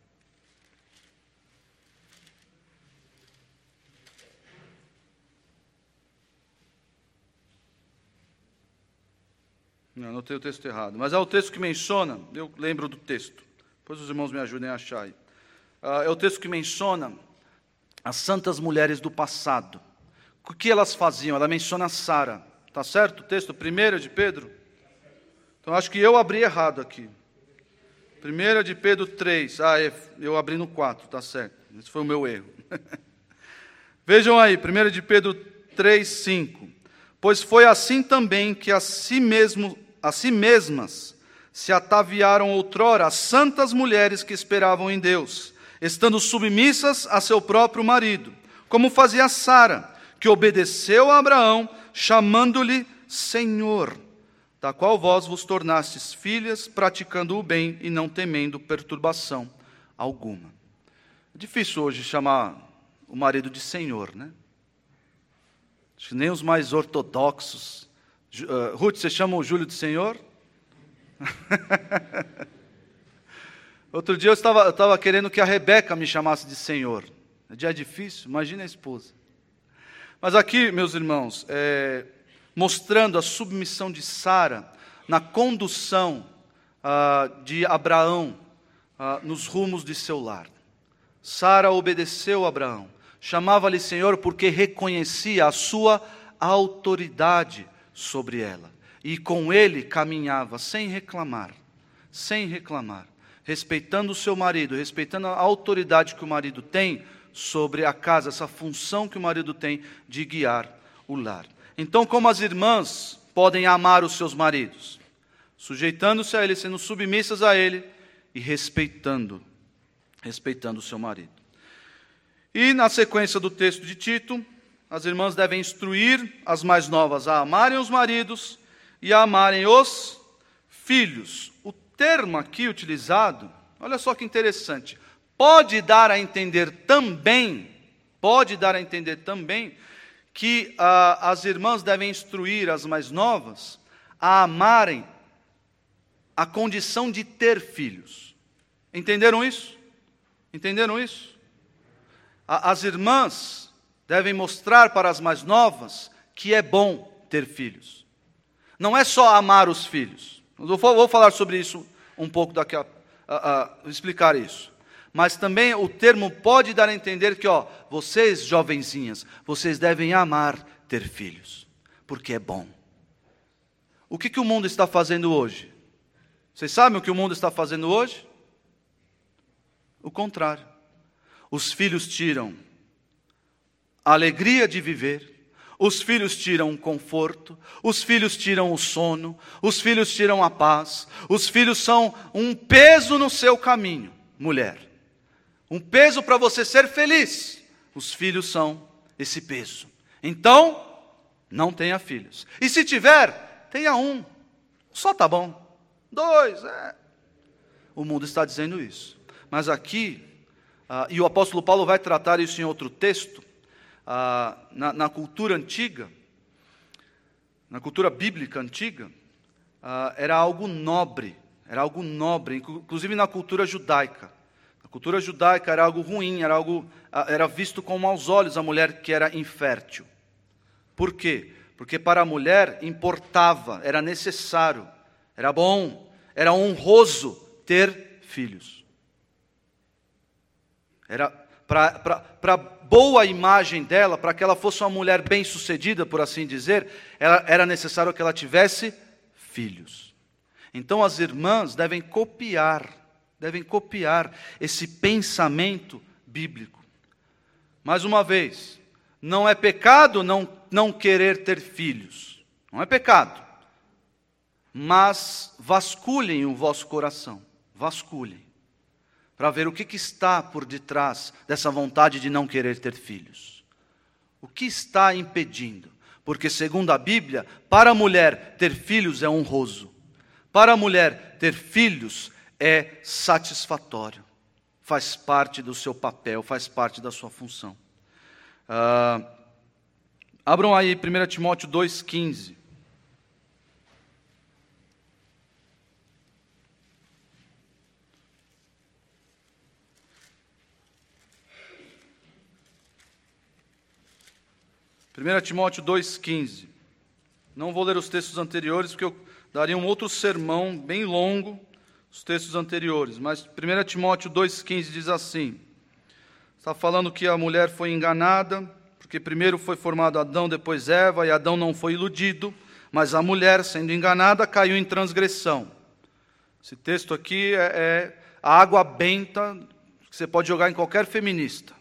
Não, anotei o texto errado. Mas é o texto que menciona, eu lembro do texto. Depois os irmãos me ajudem a achar aí. Uh, é o texto que menciona as santas mulheres do passado. O que elas faziam? Ela menciona Sara. Tá certo o texto? Primeira de Pedro? Então acho que eu abri errado aqui. Primeira de Pedro 3. Ah, é, eu abri no 4, tá certo. Esse foi o meu erro. Vejam aí, 1 de Pedro 3, 5. Pois foi assim também que a si mesmo a si mesmas se ataviaram outrora as santas mulheres que esperavam em Deus, estando submissas a seu próprio marido, como fazia Sara, que obedeceu a Abraão, chamando-lhe Senhor, da qual vós vos tornastes filhas, praticando o bem e não temendo perturbação alguma. É difícil hoje chamar o marido de Senhor, né? Acho que nem os mais ortodoxos Uh, Ruth, você chama o Júlio de Senhor? Outro dia eu estava, eu estava querendo que a Rebeca me chamasse de Senhor. É difícil, imagina a esposa. Mas aqui, meus irmãos, é, mostrando a submissão de Sara na condução ah, de Abraão ah, nos rumos de seu lar. Sara obedeceu a Abraão, chamava-lhe Senhor porque reconhecia a sua autoridade sobre ela. E com ele caminhava sem reclamar, sem reclamar, respeitando o seu marido, respeitando a autoridade que o marido tem sobre a casa, essa função que o marido tem de guiar o lar. Então, como as irmãs podem amar os seus maridos, sujeitando-se a ele, sendo submissas a ele e respeitando, respeitando o seu marido. E na sequência do texto de Tito, as irmãs devem instruir as mais novas a amarem os maridos e a amarem os filhos. O termo aqui utilizado, olha só que interessante, pode dar a entender também, pode dar a entender também que ah, as irmãs devem instruir as mais novas a amarem a condição de ter filhos. Entenderam isso? Entenderam isso? As irmãs devem mostrar para as mais novas que é bom ter filhos. Não é só amar os filhos. Eu vou, falar sobre isso um pouco daqui a, a, a explicar isso mas também o termo pode dar a entender que, ó, vocês jovenzinhas, vocês devem amar ter filhos, porque é bom. O que, que o mundo está fazendo hoje? Vocês sabem o que o mundo está fazendo hoje? O contrário. Os filhos tiram a alegria de viver, os filhos tiram o conforto, os filhos tiram o sono, os filhos tiram a paz, os filhos são um peso no seu caminho, mulher um peso para você ser feliz. Os filhos são esse peso. Então, não tenha filhos. E se tiver, tenha um. Só tá bom. Dois, é. O mundo está dizendo isso. Mas aqui, ah, e o apóstolo Paulo vai tratar isso em outro texto, ah, na, na, cultura antiga, na cultura bíblica antiga, ah, era algo nobre, era algo nobre, inclusive na cultura judaica cultura judaica era algo ruim, era algo era visto com maus olhos a mulher que era infértil. Por quê? Porque para a mulher importava, era necessário, era bom, era honroso ter filhos. Era para boa imagem dela, para que ela fosse uma mulher bem-sucedida, por assim dizer, ela, era necessário que ela tivesse filhos. Então as irmãs devem copiar devem copiar esse pensamento bíblico. Mais uma vez, não é pecado não, não querer ter filhos, não é pecado. Mas vasculhem o vosso coração, vasculhem, para ver o que, que está por detrás dessa vontade de não querer ter filhos. O que está impedindo? Porque, segundo a Bíblia, para a mulher ter filhos é honroso, para a mulher ter filhos é satisfatório, faz parte do seu papel, faz parte da sua função. Ah, abram aí 1 Timóteo 2,15. Primeira Timóteo 2,15. Não vou ler os textos anteriores, porque eu daria um outro sermão bem longo os textos anteriores, mas 1 Timóteo 2,15 diz assim: está falando que a mulher foi enganada, porque primeiro foi formado Adão, depois Eva, e Adão não foi iludido, mas a mulher, sendo enganada, caiu em transgressão. Esse texto aqui é, é a água benta que você pode jogar em qualquer feminista.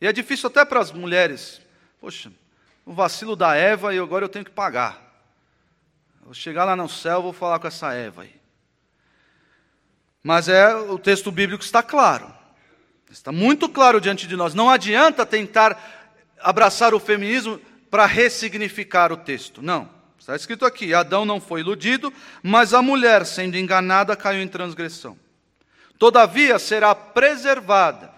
E é difícil até para as mulheres. Poxa, o vacilo da Eva e agora eu tenho que pagar. Vou chegar lá no céu, vou falar com essa Eva aí. Mas é o texto bíblico está claro. Está muito claro diante de nós. Não adianta tentar abraçar o feminismo para ressignificar o texto. Não. Está escrito aqui: Adão não foi iludido, mas a mulher, sendo enganada, caiu em transgressão. Todavia será preservada.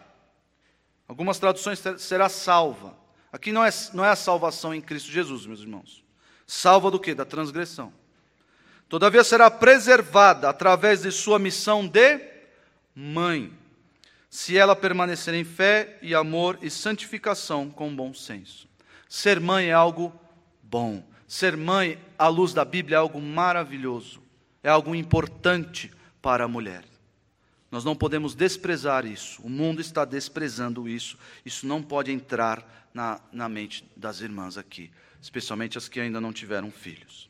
Algumas traduções será salva. Aqui não é, não é a salvação em Cristo Jesus, meus irmãos. Salva do que? Da transgressão. Todavia será preservada através de sua missão de mãe, se ela permanecer em fé e amor e santificação com bom senso. Ser mãe é algo bom. Ser mãe, à luz da Bíblia, é algo maravilhoso. É algo importante para a mulher. Nós não podemos desprezar isso. O mundo está desprezando isso. Isso não pode entrar na, na mente das irmãs aqui, especialmente as que ainda não tiveram filhos.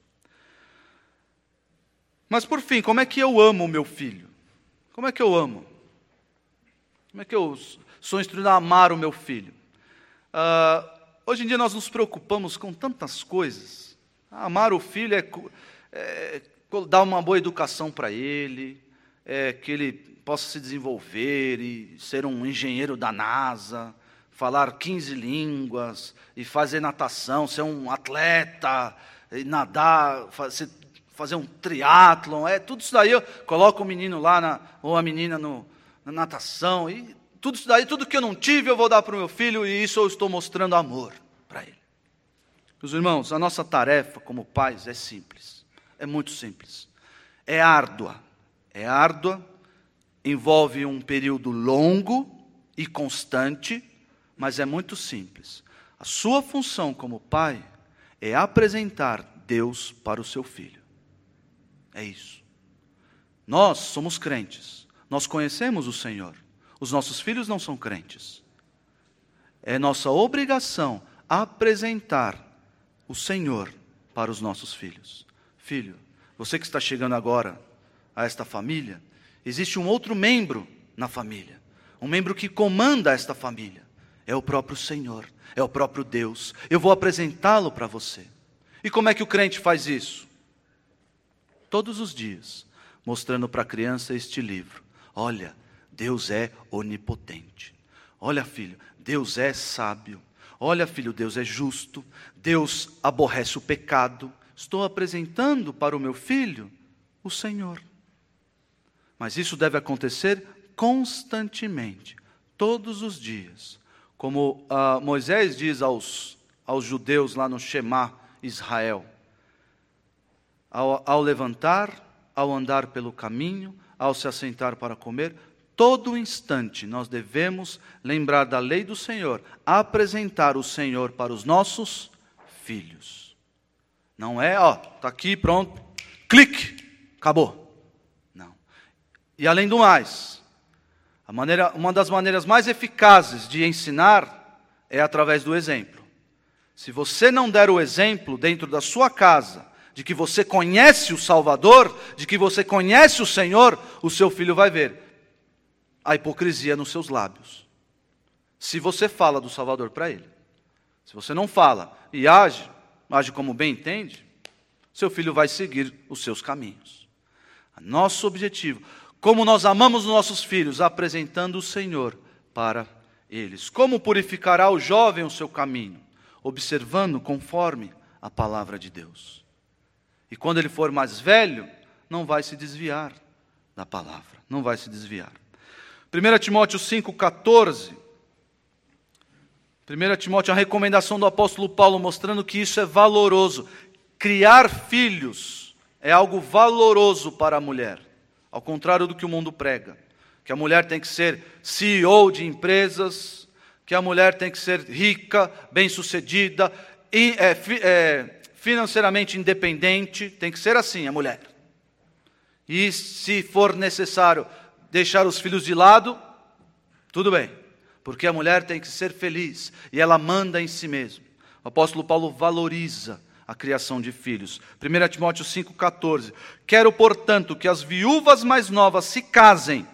Mas por fim, como é que eu amo o meu filho? Como é que eu amo? Como é que eu sou instruído a amar o meu filho? Uh, hoje em dia nós nos preocupamos com tantas coisas, Amar o filho é, é dar uma boa educação para ele, é que ele possa se desenvolver e ser um engenheiro da NASA, falar 15 línguas e fazer natação, ser um atleta, nadar, fazer, fazer um triatlon, é tudo isso daí. Eu coloco o menino lá na, ou a menina no, na natação e tudo isso daí, tudo que eu não tive, eu vou dar para o meu filho e isso eu estou mostrando amor para ele. Meus irmãos, a nossa tarefa como pais é simples, é muito simples, é árdua, é árdua, envolve um período longo e constante, mas é muito simples. A sua função como pai é apresentar Deus para o seu filho. É isso. Nós somos crentes, nós conhecemos o Senhor. Os nossos filhos não são crentes. É nossa obrigação apresentar o Senhor para os nossos filhos. Filho, você que está chegando agora a esta família, existe um outro membro na família, um membro que comanda esta família. É o próprio Senhor, é o próprio Deus. Eu vou apresentá-lo para você. E como é que o crente faz isso? Todos os dias, mostrando para a criança este livro. Olha, Deus é onipotente. Olha, filho, Deus é sábio. Olha, filho, Deus é justo. Deus aborrece o pecado. Estou apresentando para o meu filho o Senhor. Mas isso deve acontecer constantemente, todos os dias. Como uh, Moisés diz aos, aos judeus lá no Shema Israel: ao, ao levantar, ao andar pelo caminho, ao se assentar para comer, todo instante nós devemos lembrar da lei do Senhor, apresentar o Senhor para os nossos filhos. Não é, ó, tá aqui, pronto, clique, acabou. Não. E além do mais, maneira, uma das maneiras mais eficazes de ensinar é através do exemplo. Se você não der o exemplo dentro da sua casa, de que você conhece o Salvador, de que você conhece o Senhor, o seu filho vai ver a hipocrisia nos seus lábios. Se você fala do Salvador para ele, se você não fala e age, age como bem entende, seu filho vai seguir os seus caminhos. Nosso objetivo, como nós amamos os nossos filhos, apresentando o Senhor para eles. Como purificará o jovem o seu caminho? Observando conforme a palavra de Deus. E quando ele for mais velho, não vai se desviar da palavra, não vai se desviar. 1 Timóteo 5,14. 1 Timóteo uma recomendação do apóstolo Paulo mostrando que isso é valoroso. Criar filhos é algo valoroso para a mulher, ao contrário do que o mundo prega. Que a mulher tem que ser CEO de empresas, que a mulher tem que ser rica, bem-sucedida, é, é, financeiramente independente, tem que ser assim a mulher. E se for necessário deixar os filhos de lado, tudo bem, porque a mulher tem que ser feliz e ela manda em si mesma. O apóstolo Paulo valoriza a criação de filhos. 1 Timóteo 5,14. Quero, portanto, que as viúvas mais novas se casem,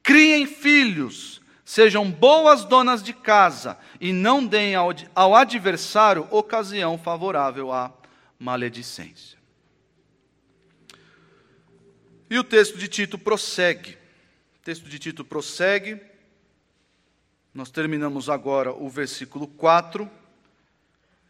criem filhos, sejam boas donas de casa e não deem ao, ao adversário ocasião favorável à maledicência. E o texto de Tito prossegue. O texto de Tito prossegue. Nós terminamos agora o versículo 4.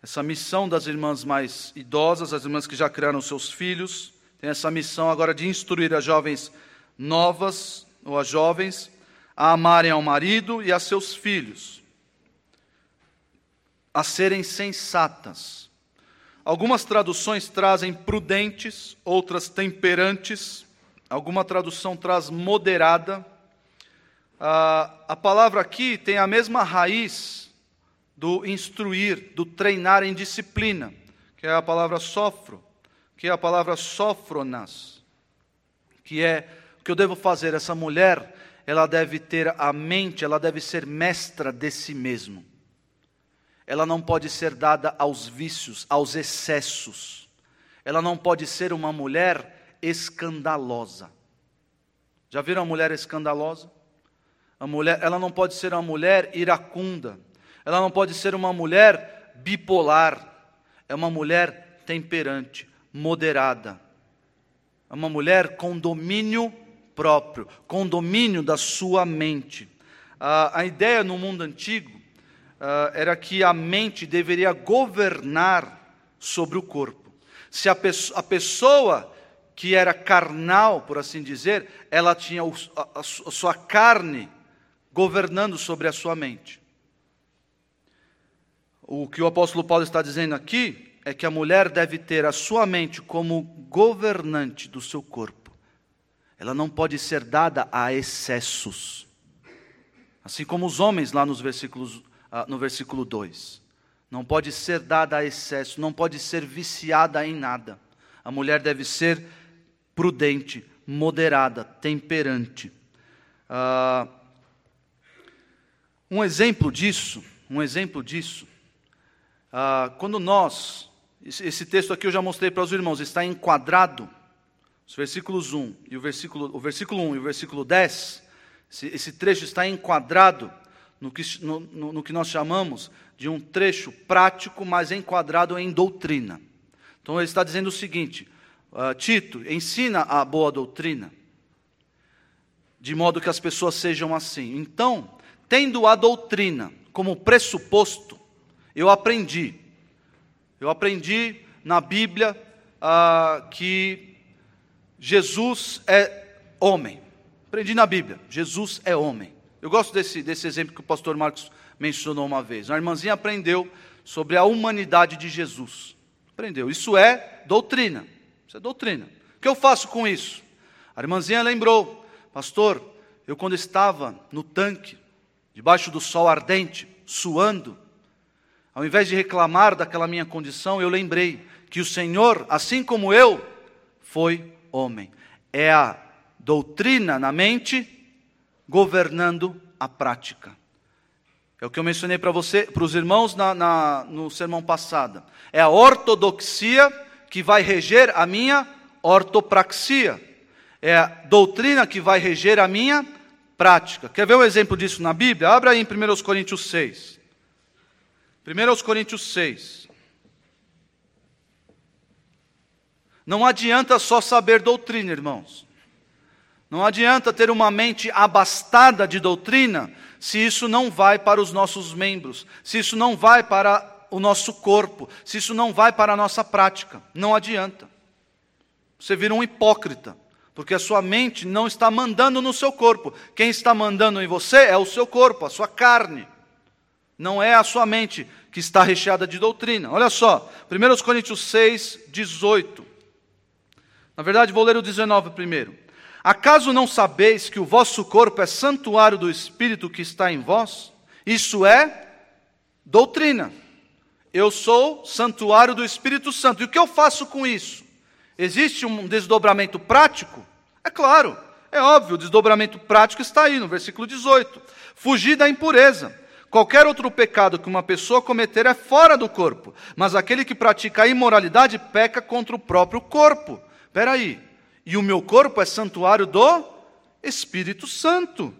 Essa missão das irmãs mais idosas, as irmãs que já criaram seus filhos, tem essa missão agora de instruir as jovens novas, ou as jovens, a amarem ao marido e a seus filhos, a serem sensatas. Algumas traduções trazem prudentes, outras temperantes. Alguma tradução traz moderada. Ah, a palavra aqui tem a mesma raiz do instruir, do treinar em disciplina, que é a palavra sofro, que é a palavra sofronas, que é o que eu devo fazer. Essa mulher, ela deve ter a mente, ela deve ser mestra de si mesmo. Ela não pode ser dada aos vícios, aos excessos. Ela não pode ser uma mulher escandalosa. Já viram a mulher escandalosa? A mulher, ela não pode ser uma mulher iracunda. Ela não pode ser uma mulher bipolar. É uma mulher temperante, moderada. É uma mulher com domínio próprio, com domínio da sua mente. A ideia no mundo antigo era que a mente deveria governar sobre o corpo. Se a, a pessoa que era carnal, por assim dizer, ela tinha a, a sua carne governando sobre a sua mente. O que o apóstolo Paulo está dizendo aqui é que a mulher deve ter a sua mente como governante do seu corpo. Ela não pode ser dada a excessos. Assim como os homens lá nos versículos, ah, no versículo 2. Não pode ser dada a excesso, não pode ser viciada em nada. A mulher deve ser prudente, moderada, temperante. Ah, um exemplo disso, um exemplo disso, ah, quando nós, esse texto aqui eu já mostrei para os irmãos, está enquadrado, os versículos 1 e o versículo, o versículo 1 e o versículo 10, esse, esse trecho está enquadrado no que, no, no, no que nós chamamos de um trecho prático, mas enquadrado em doutrina. Então ele está dizendo o seguinte: uh, Tito, ensina a boa doutrina, de modo que as pessoas sejam assim. Então, tendo a doutrina como pressuposto, eu aprendi. Eu aprendi na Bíblia ah, que Jesus é homem. Aprendi na Bíblia, Jesus é homem. Eu gosto desse, desse exemplo que o pastor Marcos mencionou uma vez. A irmãzinha aprendeu sobre a humanidade de Jesus. Aprendeu. Isso é doutrina. Isso é doutrina. O que eu faço com isso? A irmãzinha lembrou, pastor, eu quando estava no tanque, debaixo do sol ardente, suando, ao invés de reclamar daquela minha condição, eu lembrei que o Senhor, assim como eu, foi homem. É a doutrina na mente governando a prática. É o que eu mencionei para você, para os irmãos na, na, no sermão passado. É a ortodoxia que vai reger a minha ortopraxia. É a doutrina que vai reger a minha prática. Quer ver um exemplo disso na Bíblia? Abra aí em 1 Coríntios 6. 1 Coríntios 6. Não adianta só saber doutrina, irmãos. Não adianta ter uma mente abastada de doutrina se isso não vai para os nossos membros, se isso não vai para o nosso corpo, se isso não vai para a nossa prática. Não adianta. Você vira um hipócrita, porque a sua mente não está mandando no seu corpo. Quem está mandando em você é o seu corpo, a sua carne. Não é a sua mente que está recheada de doutrina. Olha só, 1 Coríntios 6, 18. Na verdade, vou ler o 19 primeiro. Acaso não sabeis que o vosso corpo é santuário do Espírito que está em vós? Isso é doutrina. Eu sou santuário do Espírito Santo. E o que eu faço com isso? Existe um desdobramento prático? É claro, é óbvio, o desdobramento prático está aí no versículo 18. Fugir da impureza. Qualquer outro pecado que uma pessoa cometer é fora do corpo, mas aquele que pratica a imoralidade peca contra o próprio corpo. Espera aí, e o meu corpo é santuário do Espírito Santo.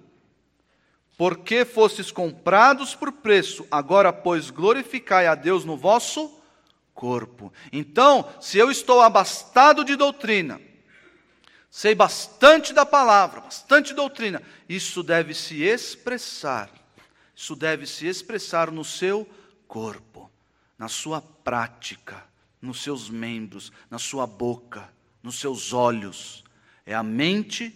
Porque fostes comprados por preço, agora, pois, glorificai a Deus no vosso corpo. Então, se eu estou abastado de doutrina, sei bastante da palavra, bastante doutrina, isso deve se expressar isso deve se expressar no seu corpo, na sua prática, nos seus membros, na sua boca, nos seus olhos. É a mente,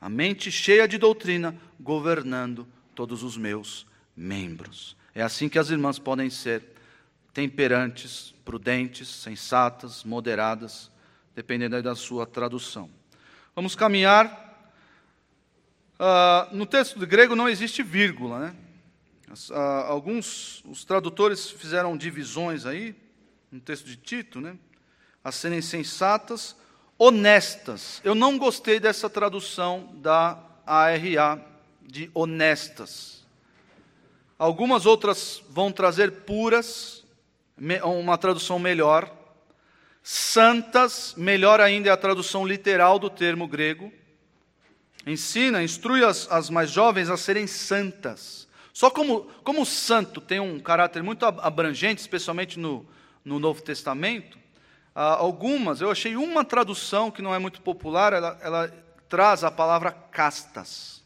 a mente cheia de doutrina, governando todos os meus membros. É assim que as irmãs podem ser temperantes, prudentes, sensatas, moderadas, dependendo da sua tradução. Vamos caminhar. Uh, no texto grego não existe vírgula, né? Ah, alguns, os tradutores fizeram divisões aí, no texto de Tito, né? A serem sensatas, honestas. Eu não gostei dessa tradução da ARA, de honestas. Algumas outras vão trazer puras, uma tradução melhor. Santas, melhor ainda é a tradução literal do termo grego. Ensina, instrui as, as mais jovens a serem santas. Só como, como o santo tem um caráter muito abrangente, especialmente no, no Novo Testamento, Ah, algumas, eu achei uma tradução que não é muito popular, ela, ela traz a palavra castas.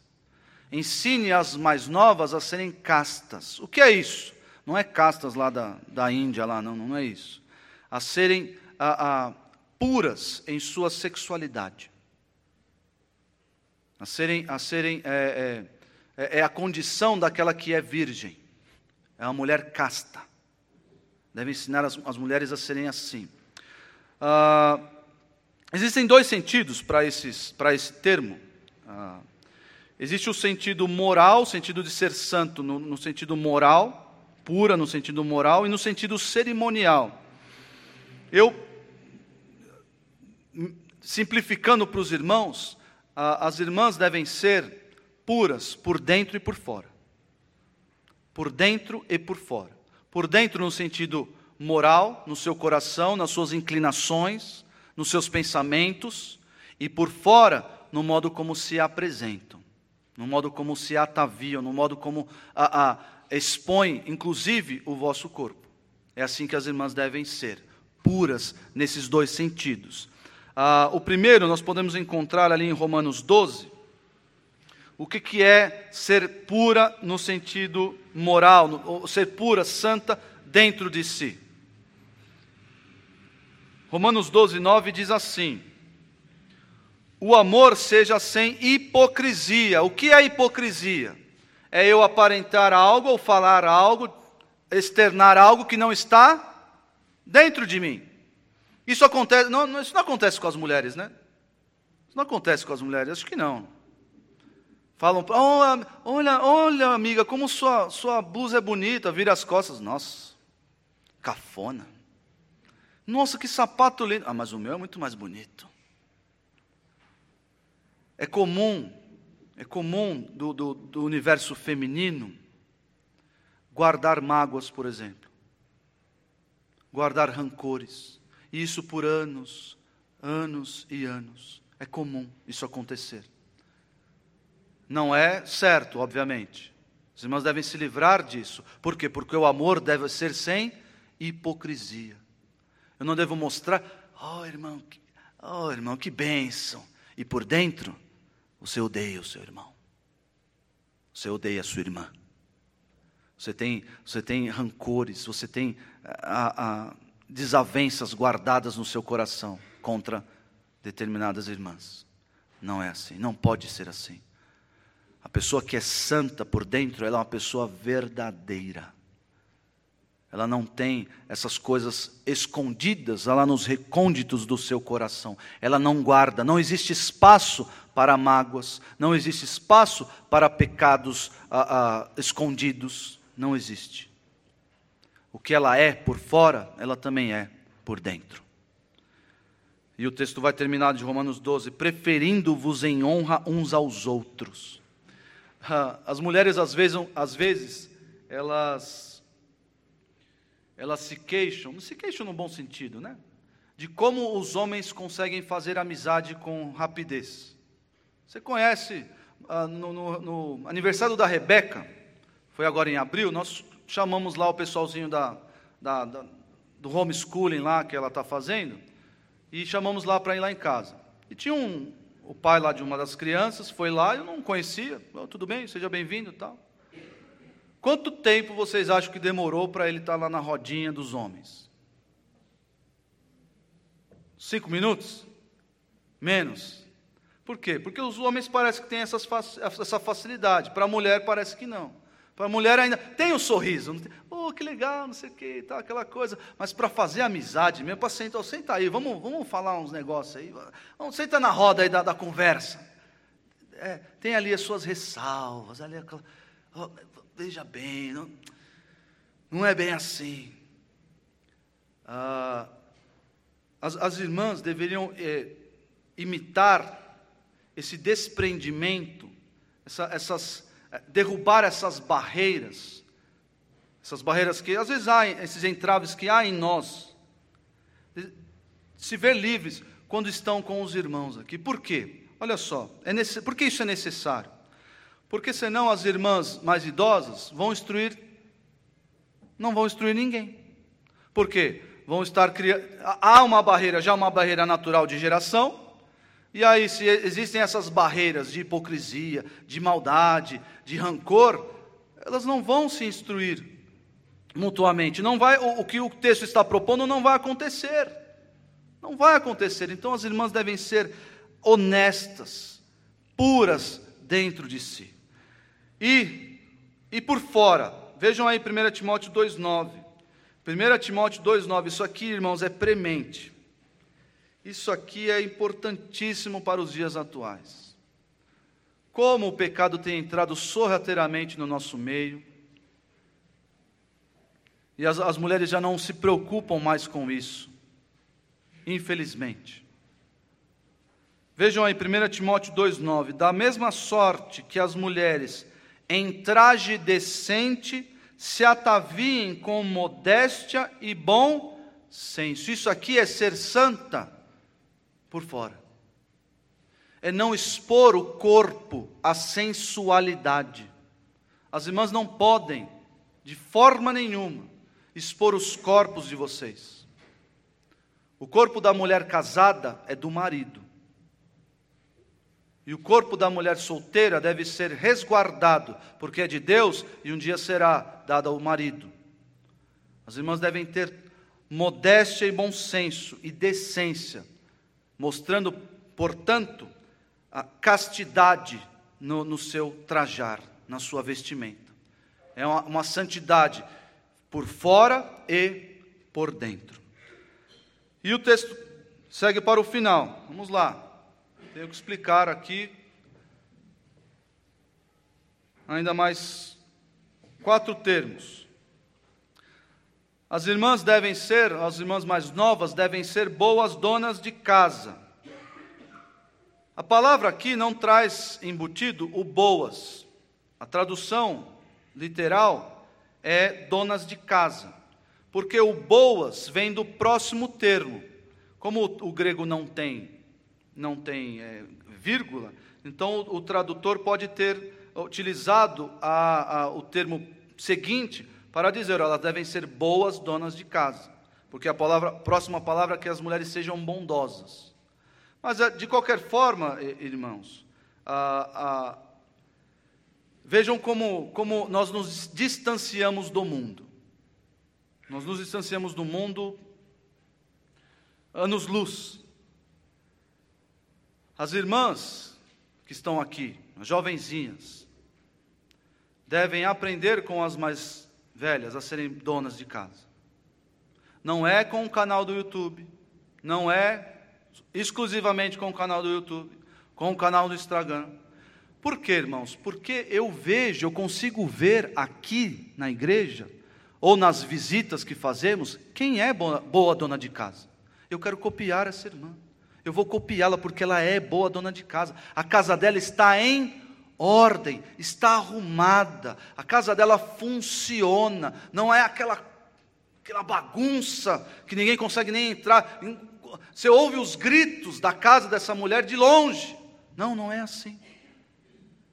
Ensine as mais novas a serem castas. O que é isso? Não é castas lá da, da Índia, lá, não, não é isso. A serem a, a, puras em sua sexualidade. A serem, a serem é, é, é, é a condição daquela que é virgem. É uma mulher casta. Deve ensinar as, as mulheres a serem assim. Ah, existem dois sentidos para esse termo. Ah, existe o sentido moral, o sentido de ser santo no, no sentido moral, pura no sentido moral, e no sentido cerimonial. Eu, simplificando para os irmãos, ah, as irmãs devem ser puras por dentro e por fora. Por dentro e por fora. Por dentro, no sentido moral, no seu coração, nas suas inclinações, nos seus pensamentos, e por fora, no modo como se apresentam, no modo como se ataviam, no modo como a, a, expõem, inclusive, o vosso corpo. É assim que as irmãs devem ser, puras nesses dois sentidos. Ah, o primeiro nós podemos encontrar ali em Romanos 12, o que, que é ser pura no sentido moral, ser pura, santa dentro de si. Romanos 12, 9 diz assim: O amor seja sem hipocrisia. O que é hipocrisia? É eu aparentar algo ou falar algo, externar algo que não está dentro de mim. Isso acontece, não, isso não acontece com as mulheres, né? Isso não acontece com as mulheres, acho que não. Falam, oh, olha, olha, amiga, como sua, sua blusa é bonita, vira as costas. Nossa, cafona. Nossa, que sapato lindo. Ah, mas o meu é muito mais bonito. É comum, é comum do, do, do universo feminino guardar mágoas, por exemplo, guardar rancores. Isso por anos, anos e anos. É comum isso acontecer. Não é certo, obviamente. Os irmãos devem se livrar disso. Por quê? Porque o amor deve ser sem hipocrisia. Eu não devo mostrar, oh irmão, que, oh irmão, que bênção. E por dentro, você odeia o seu irmão. Você odeia a sua irmã. Você tem, você tem rancores, você tem a, a, desavenças guardadas no seu coração contra determinadas irmãs. Não é assim, não pode ser assim. A pessoa que é santa por dentro, ela é uma pessoa verdadeira. Ela não tem essas coisas escondidas lá nos recônditos do seu coração. Ela não guarda, não existe espaço para mágoas, não existe espaço para pecados ah, ah, escondidos. Não existe. O que ela é por fora, ela também é por dentro. E o texto vai terminar de Romanos 12: preferindo-vos em honra uns aos outros. As mulheres, às vezes, às vezes elas, elas se queixam, não se queixam no bom sentido, né? De como os homens conseguem fazer amizade com rapidez. Você conhece, ah, no, no, no aniversário da Rebeca, foi agora em abril, nós chamamos lá o pessoalzinho da, da, da do homeschooling lá que ela está fazendo, e chamamos lá para ir lá em casa. E tinha um, o pai lá de uma das crianças, foi lá, eu não conhecia, oh, tudo bem, seja bem-vindo tal. Quanto tempo vocês acham que demorou para ele estar tá lá na rodinha dos homens? Cinco minutos? Menos. Por quê? Porque os homens parecem que têm essas, essa facilidade, para a mulher parece que não. Para a mulher ainda tem o um sorriso, oh, que legal, não sei o que, tal, aquela coisa. Mas para fazer amizade mesmo, para sentar, oh, senta aí, vamos, vamos falar uns negócios aí. Vamos, senta na roda aí da, da conversa. É, tem ali as suas ressalvas, ali aquela, oh, veja bem, não, não é bem assim. Ah, as, as, irmãs deveriam é, imitar esse desprendimento, essa, essas derrubar essas barreiras, essas barreiras que às vezes há, esses entraves que há em nós, se ver livres quando estão com os irmãos aqui. Por quê? Olha só, é necess... por que isso é necessário? Porque senão as irmãs mais idosas vão instruir, não vão instruir ninguém. Por quê? vão estar criando. Há uma barreira, já uma barreira natural de geração. E aí, se existem essas barreiras de hipocrisia, de maldade, de rancor, elas não vão se instruir mutuamente. Não vai, o, o que o texto está propondo não vai acontecer. Não vai acontecer. Então as irmãs devem ser honestas, puras dentro de si. E, e por fora, vejam aí 1 Timóteo 2,9. 1 Timóteo 2,9, isso aqui, irmãos, é premente. Isso aqui é importantíssimo para os dias atuais. Como o pecado tem entrado sorrateiramente no nosso meio, e as, as mulheres já não se preocupam mais com isso, infelizmente. Vejam aí, 1 Timóteo 2,9: Da mesma sorte que as mulheres em traje decente se ataviem com modéstia e bom senso. Isso aqui é ser santa por fora. É não expor o corpo à sensualidade. As irmãs não podem, de forma nenhuma, expor os corpos de vocês. O corpo da mulher casada é do marido. E o corpo da mulher solteira deve ser resguardado, porque é de Deus e um dia será dado ao marido. As irmãs devem ter modéstia e bom senso e decência, mostrando, portanto, a castidade no, no seu trajar, na sua vestimenta. É uma, uma santidade por fora e por dentro. E o texto segue para o final. Vamos lá. Tenho que explicar aqui ainda mais quatro termos. As irmãs devem ser, as irmãs mais novas devem ser boas donas de casa. A palavra aqui não traz embutido o boas. A tradução literal é donas de casa, porque o boas vem do próximo termo. Como o grego não tem não tem é, vírgula, então o, o, tradutor pode ter utilizado a, a, o termo seguinte para dizer, elas devem ser boas donas de casa, porque a palavra, próxima palavra é que as mulheres sejam bondosas. Mas é, de qualquer forma, irmãos, vejam como, como nós nos distanciamos do mundo. Nós nos distanciamos do mundo anos-luz. As irmãs que estão aqui, as jovenzinhas, devem aprender com as mais velhas a serem donas de casa. Não é com o canal do YouTube, não é exclusivamente com o canal do YouTube, com o canal do Instagram. Por quê, irmãos? Porque eu vejo, eu consigo ver aqui na igreja, ou nas visitas que fazemos, quem é boa, boa dona de casa. Eu quero copiar essa irmã. Eu vou copiá-la porque ela é boa dona de casa. A casa dela está em ordem, está arrumada. A casa dela funciona. Não é aquela aquela bagunça que ninguém consegue nem entrar. Você ouve os gritos da casa dessa mulher de longe. Não, não é assim.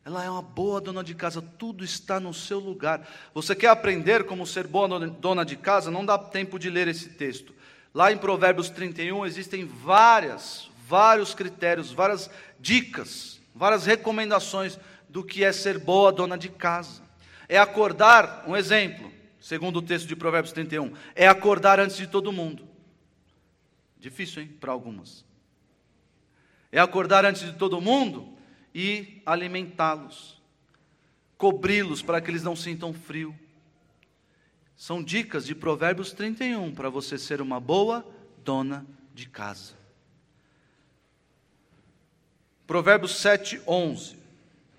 Ela é uma boa dona de casa, tudo está no seu lugar. Você quer aprender como ser boa dona de casa? Não dá tempo de ler esse texto. Lá em Provérbios 31 existem várias, vários critérios, várias dicas, várias recomendações do que é ser boa dona de casa. É acordar, um exemplo, segundo o texto de Provérbios 31, é acordar antes de todo mundo. Difícil, hein, para algumas. É acordar antes de todo mundo e alimentá-los, cobri-los para que eles não sintam frio são dicas de Provérbios 31 para você ser uma boa dona de casa. Provérbios 7, 11.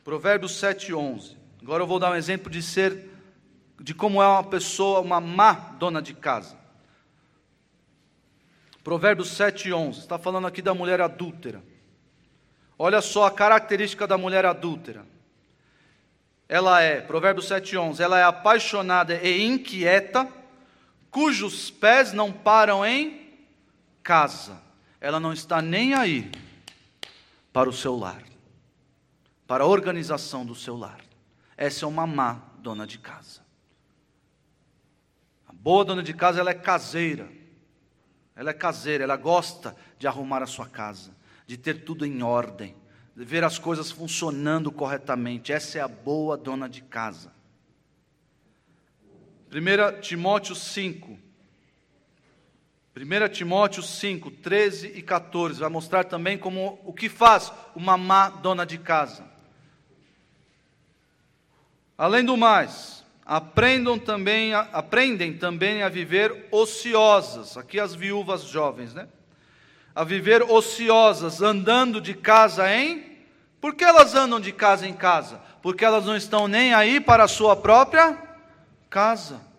Provérbios 7, 11. Agora eu vou dar um exemplo de ser, de como é uma pessoa, uma má dona de casa. Provérbios 7, 11. Está falando aqui da mulher adúltera. Olha só a característica da mulher adúltera ela é, Provérbios 7,11, ela é apaixonada e inquieta, cujos pés não param em casa. Ela não está nem aí para o seu lar, para a organização do seu lar. Essa é uma má dona de casa. A boa dona de casa, ela é caseira. Ela é caseira, ela gosta de arrumar a sua casa, de ter tudo em ordem, de ver as coisas funcionando corretamente. Essa é a boa dona de casa. 1 Timóteo 5. 1 Timóteo 5, 13 e 14 vai mostrar também como o que faz uma má dona de casa. Além do mais, aprendam também, aprendem também a viver ociosas, aqui as viúvas jovens, né? A viver ociosas, andando de casa em. Por que elas andam de casa em casa? Porque elas não estão nem aí para a sua própria casa.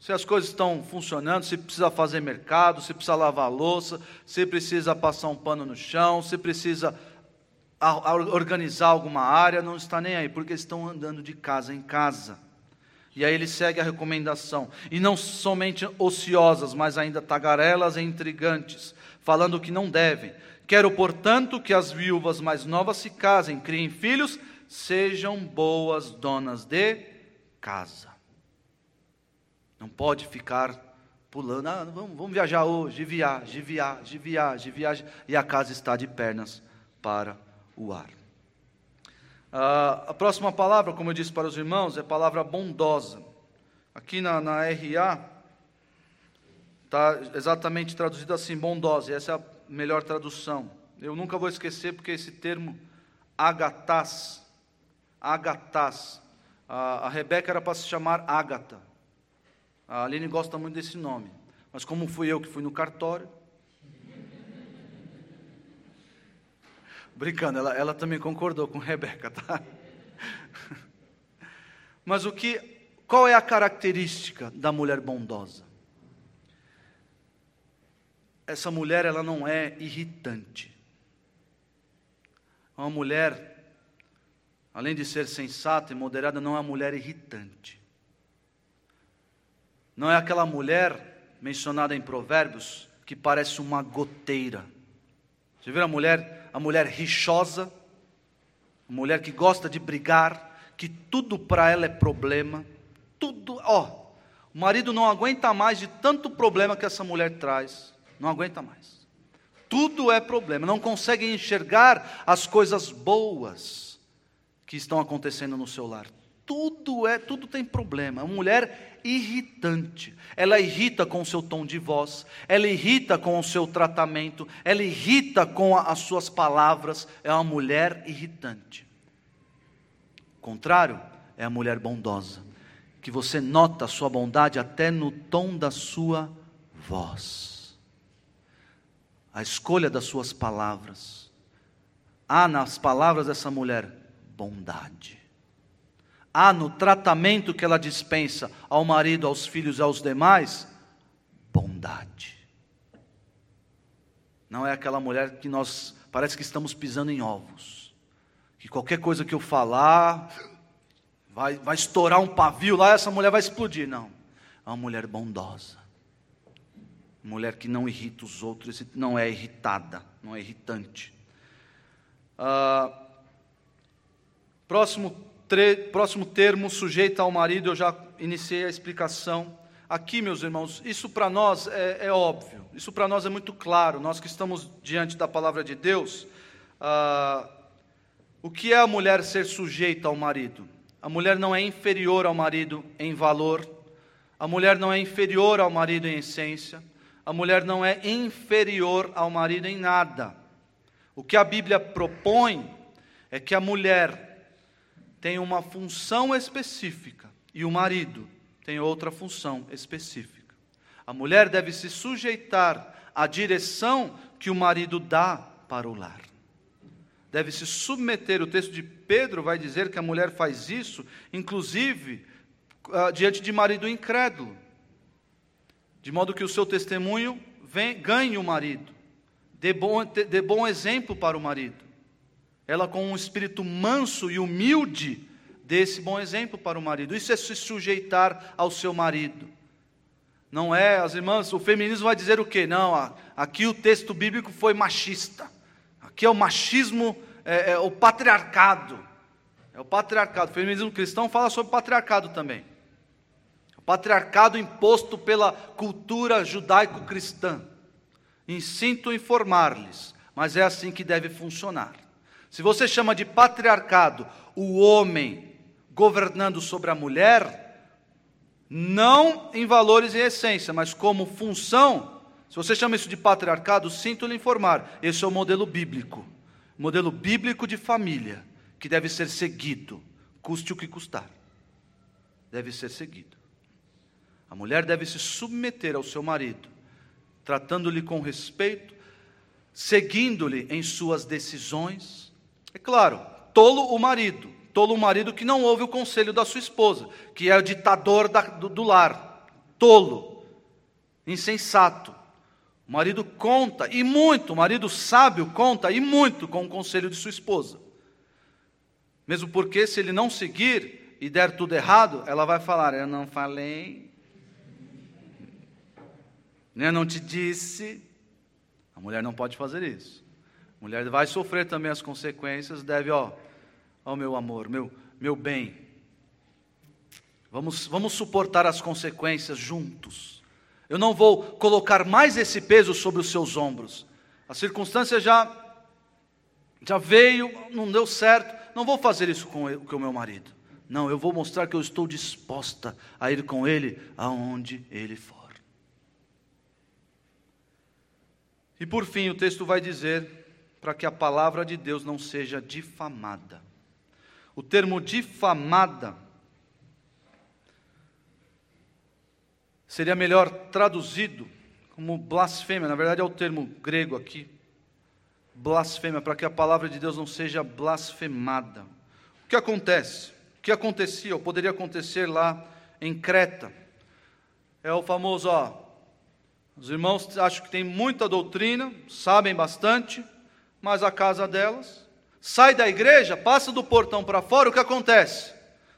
Se as coisas estão funcionando, se precisa fazer mercado, se precisa lavar louça, se precisa passar um pano no chão, se precisa organizar alguma área, não está nem aí, porque estão andando de casa em casa. E aí ele segue a recomendação. E não somente ociosas, mas ainda tagarelas e intrigantes, falando o que não devem. Quero, portanto, que as viúvas mais novas se casem, criem filhos, sejam boas donas de casa. Não pode ficar pulando, ah, vamos, vamos viajar hoje, viagem, viagem, viagem, viagem, e a casa está de pernas para o ar. Uh, a próxima palavra, como eu disse para os irmãos, é a palavra bondosa. Aqui na, na RA, está exatamente traduzido assim, bondosa, essa é a melhor tradução. Eu nunca vou esquecer, porque esse termo, agatás, agatás, a, a Rebeca era para se chamar Ágata. A Aline gosta muito desse nome, mas como fui eu que fui no cartório, Brincando, ela, ela também concordou com Rebeca, tá? Mas o que, qual é a característica da mulher bondosa? Essa mulher, ela não é irritante. Uma mulher, além de ser sensata e moderada, não é uma mulher irritante. Não é aquela mulher mencionada em Provérbios que parece uma goteira. Você viu a mulher a mulher rixosa, a mulher que gosta de brigar, que tudo para ela é problema, tudo, ó, o marido não aguenta mais de tanto problema que essa mulher traz, não aguenta mais. Tudo é problema, não consegue enxergar as coisas boas que estão acontecendo no seu lar tudo é, tudo tem problema. Uma mulher irritante. Ela irrita com o seu tom de voz, ela irrita com o seu tratamento, ela irrita com a, as suas palavras. É uma mulher irritante. O contrário é a mulher bondosa, que você nota a sua bondade até no tom da sua voz. A escolha das suas palavras. Há nas palavras dessa mulher bondade há no tratamento que ela dispensa ao marido, aos filhos e aos demais, bondade. Não é aquela mulher que nós parece que estamos pisando em ovos. Que qualquer coisa que eu falar, vai, vai estourar um pavio lá, essa mulher vai explodir. Não. É uma mulher bondosa. Mulher que não irrita os outros, não é irritada, não é irritante. Ah, próximo próximo termo, sujeita ao marido, eu já iniciei a explicação. Aqui, meus irmãos, isso para nós é, é, óbvio, isso para nós é muito claro, nós que estamos diante da palavra de Deus. Ah, o que é a mulher ser sujeita ao marido? A mulher não é inferior ao marido em valor, a mulher não é inferior ao marido em essência, a mulher não é inferior ao marido em nada. O que a Bíblia propõe é que a mulher tem uma função específica e o marido tem outra função específica. A mulher deve se sujeitar à direção que o marido dá para o lar. Deve se submeter, o texto de Pedro vai dizer que a mulher faz isso, inclusive uh, diante de marido incrédulo, de modo que o seu testemunho vem, ganhe o marido, dê bom, dê bom exemplo para o marido. Ela, com um espírito manso e humilde, dê esse bom exemplo para o marido. Isso é se sujeitar ao seu marido. Não é, as irmãs, o feminismo vai dizer o quê? Não, aqui o texto bíblico foi machista. Aqui é o machismo, é, é o patriarcado. É o patriarcado. O feminismo cristão fala sobre patriarcado também. O patriarcado imposto pela cultura judaico-cristã. Sinto informar-lhes, mas é assim que deve funcionar. Se você chama de patriarcado o homem governando sobre a mulher, não em valores e essência, mas como função, se você chama isso de patriarcado, sinto lhe informar, esse é o modelo bíblico, modelo bíblico de família, que deve ser seguido, custe o que custar. Deve ser seguido. A mulher deve se submeter ao seu marido, tratando-lhe com respeito, seguindo-lhe em suas decisões. É claro, tolo o marido, tolo o marido que não ouve o conselho da sua esposa, que é o ditador da, do, do lar, tolo, insensato. O marido conta, e muito, o marido sábio conta, e muito com o conselho de sua esposa. Mesmo porque, se ele não seguir e der tudo errado, ela vai falar: Eu não falei, eu não te disse. A mulher não pode fazer isso. Mulher vai sofrer também as consequências, deve, ó, ó meu amor, meu, meu bem. Vamos, vamos suportar as consequências juntos. Eu não vou colocar mais esse peso sobre os seus ombros. A circunstância já já veio, não deu certo. Não vou fazer isso com o meu marido. Não, eu vou mostrar que eu estou disposta a ir com ele aonde ele for. E por fim, o texto vai dizer para que a palavra de Deus não seja difamada. O termo difamada seria melhor traduzido como blasfêmia, na verdade é o termo grego aqui. Blasfêmia, para que a palavra de Deus não seja blasfemada. O que acontece? O que acontecia, ou poderia acontecer lá em Creta? É o famoso, ó, os irmãos acham que tem muita doutrina, sabem bastante, mas a casa delas sai da igreja, passa do portão para fora, o que acontece?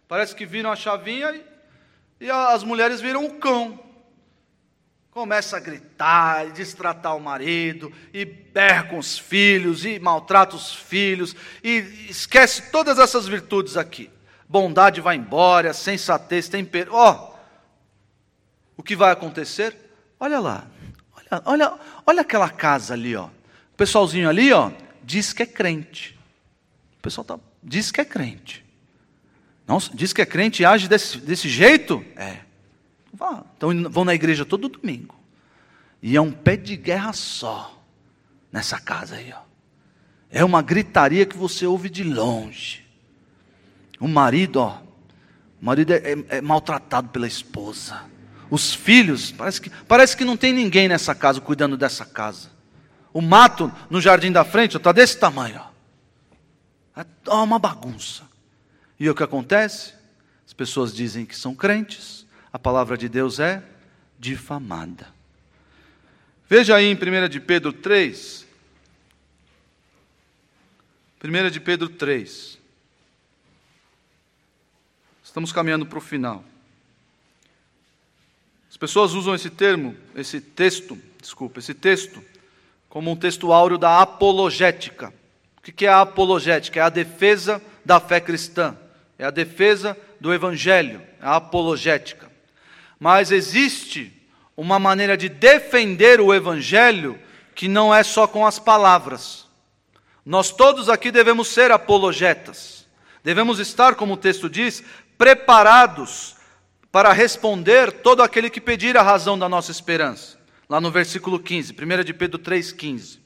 Parece que viram a chavinha e, e as mulheres viram o cão. Começa a gritar, e destratar o marido, e berra com os filhos, e maltrata os filhos, e esquece todas essas virtudes aqui. Bondade vai embora, sensatez, tempero. Ó, oh, o que vai acontecer? Olha lá, olha, olha, olha aquela casa ali, ó. O pessoalzinho ali, ó, diz que é crente. O pessoal tá, diz que é crente. Não, diz que é crente e age desse, desse jeito? É. Então vão na igreja todo domingo. E é um pé de guerra só nessa casa aí, ó. É uma gritaria que você ouve de longe. O marido, ó, o marido é, é, é maltratado pela esposa. Os filhos, parece que, parece que não tem ninguém nessa casa cuidando dessa casa. O mato no jardim da frente está desse tamanho. Ó. É uma bagunça. E o que acontece? As pessoas dizem que são crentes, a palavra de Deus é difamada. Veja aí em 1 de Pedro 3. 1 de Pedro 3. Estamos caminhando para o final pessoas usam esse termo, esse texto, desculpa, esse texto, como um texto áureo da apologética. O que é a apologética? É a defesa da fé cristã, é a defesa do evangelho, é a apologética. Mas existe uma maneira de defender o evangelho que não é só com as palavras. Nós todos aqui devemos ser apologetas. Devemos estar, como o texto diz, preparados para responder todo aquele que pedir a razão da nossa esperança. Lá no versículo 15, 1 de Pedro 3,15.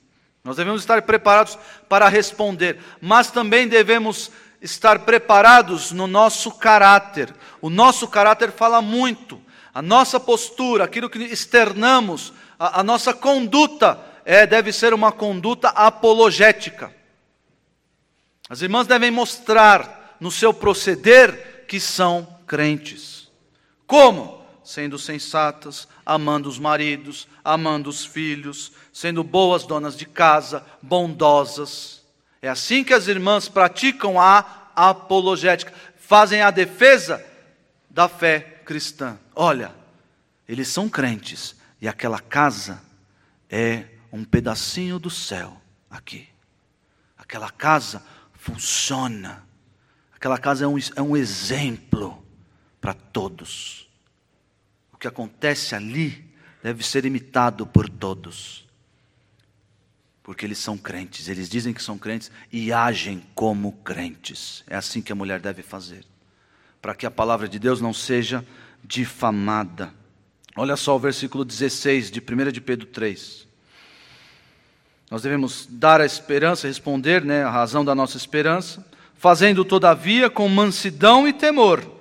Nós devemos estar preparados para responder, mas também devemos estar preparados no nosso caráter. O nosso caráter fala muito. A nossa postura, aquilo que externamos, a, a nossa conduta é, deve ser uma conduta apologética. As irmãs devem mostrar no seu proceder que são crentes. Como? Sendo sensatas, amando os maridos, amando os filhos, sendo boas donas de casa, bondosas. É assim que as irmãs praticam a apologética, fazem a defesa da fé cristã. Olha, eles são crentes e aquela casa é um pedacinho do céu aqui. Aquela casa funciona. Aquela casa é um, é um exemplo para todos. O que acontece ali deve ser imitado por todos. porque eles são crentes, eles dizem que são crentes e agem como crentes. É assim que a mulher deve fazer, para que a palavra de Deus não seja difamada. Olha só o versículo 16 de 1 de Pedro 3. Nós devemos dar a esperança, responder né, a razão da nossa esperança, fazendo todavia com mansidão e temor,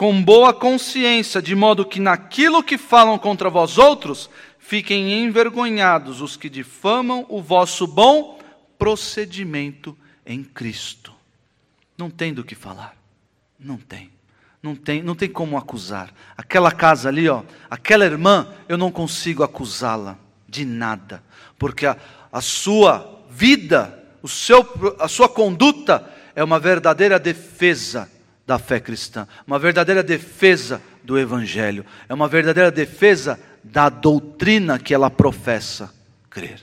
com boa consciência, de modo que naquilo que falam contra vós outros, fiquem envergonhados os que difamam o vosso bom procedimento em Cristo. Não tem do que falar, não tem. Não tem, não tem como acusar. Aquela casa ali, ó, aquela irmã, eu não consigo acusá-la de nada, porque a, a sua vida, o seu, a sua conduta é uma verdadeira defesa da fé cristã, uma verdadeira defesa do Evangelho, é uma verdadeira defesa da doutrina que ela professa crer.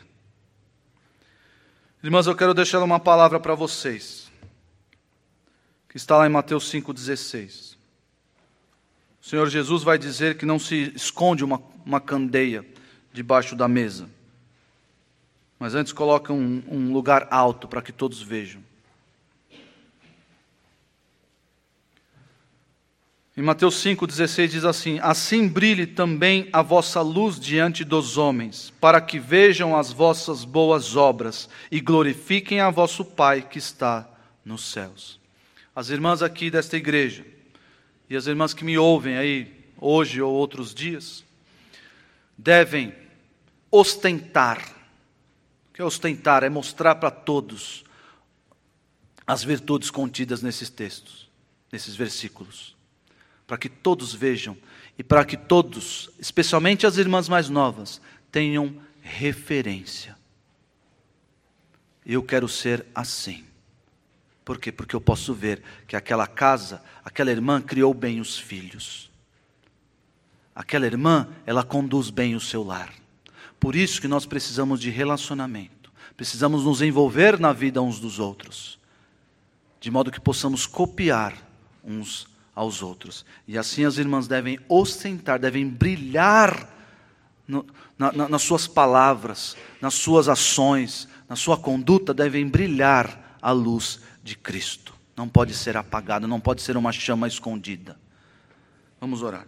Irmãos, eu quero deixar uma palavra para vocês, que está lá em Mateus 5,16. O Senhor Jesus vai dizer que não se esconde uma, uma candeia debaixo da mesa, mas antes coloca um, um lugar alto para que todos vejam. Em Mateus 5,16 diz assim: Assim brilhe também a vossa luz diante dos homens, para que vejam as vossas boas obras e glorifiquem a vosso Pai que está nos céus. As irmãs aqui desta igreja, e as irmãs que me ouvem aí hoje ou outros dias, devem ostentar. O que é ostentar? É mostrar para todos as virtudes contidas nesses textos, nesses versículos, para que todos vejam e para que todos, especialmente as irmãs mais novas, tenham referência. Eu quero ser assim. Por quê? Porque eu posso ver que aquela casa, aquela irmã criou bem os filhos. Aquela irmã, ela conduz bem o seu lar. Por isso que nós precisamos de relacionamento. Precisamos nos envolver na vida uns dos outros. De modo que possamos copiar uns aos outros. E assim as irmãs devem ostentar, devem brilhar no, na, na, nas suas palavras, nas suas ações, na sua conduta, devem brilhar a luz de Cristo. Não pode ser apagada, não pode ser uma chama escondida. Vamos orar.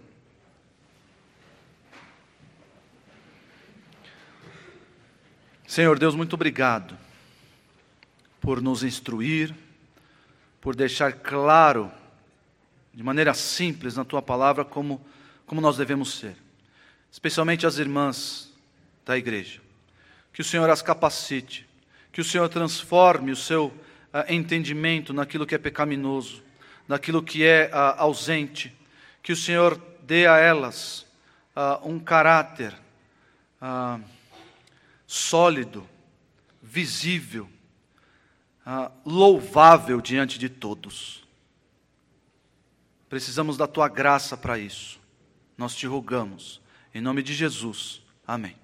Senhor Deus, muito obrigado por nos instruir, por deixar claro, de maneira simples na tua palavra, como, como nós devemos ser, especialmente as irmãs da igreja. Que o Senhor as capacite, que o Senhor transforme o seu uh, entendimento naquilo que é pecaminoso, naquilo que é uh, ausente, que o Senhor dê a elas uh, um caráter sólido, visível, louvável diante de todos. Precisamos da tua graça para isso. Nós te rogamos. Em nome de Jesus. Amém.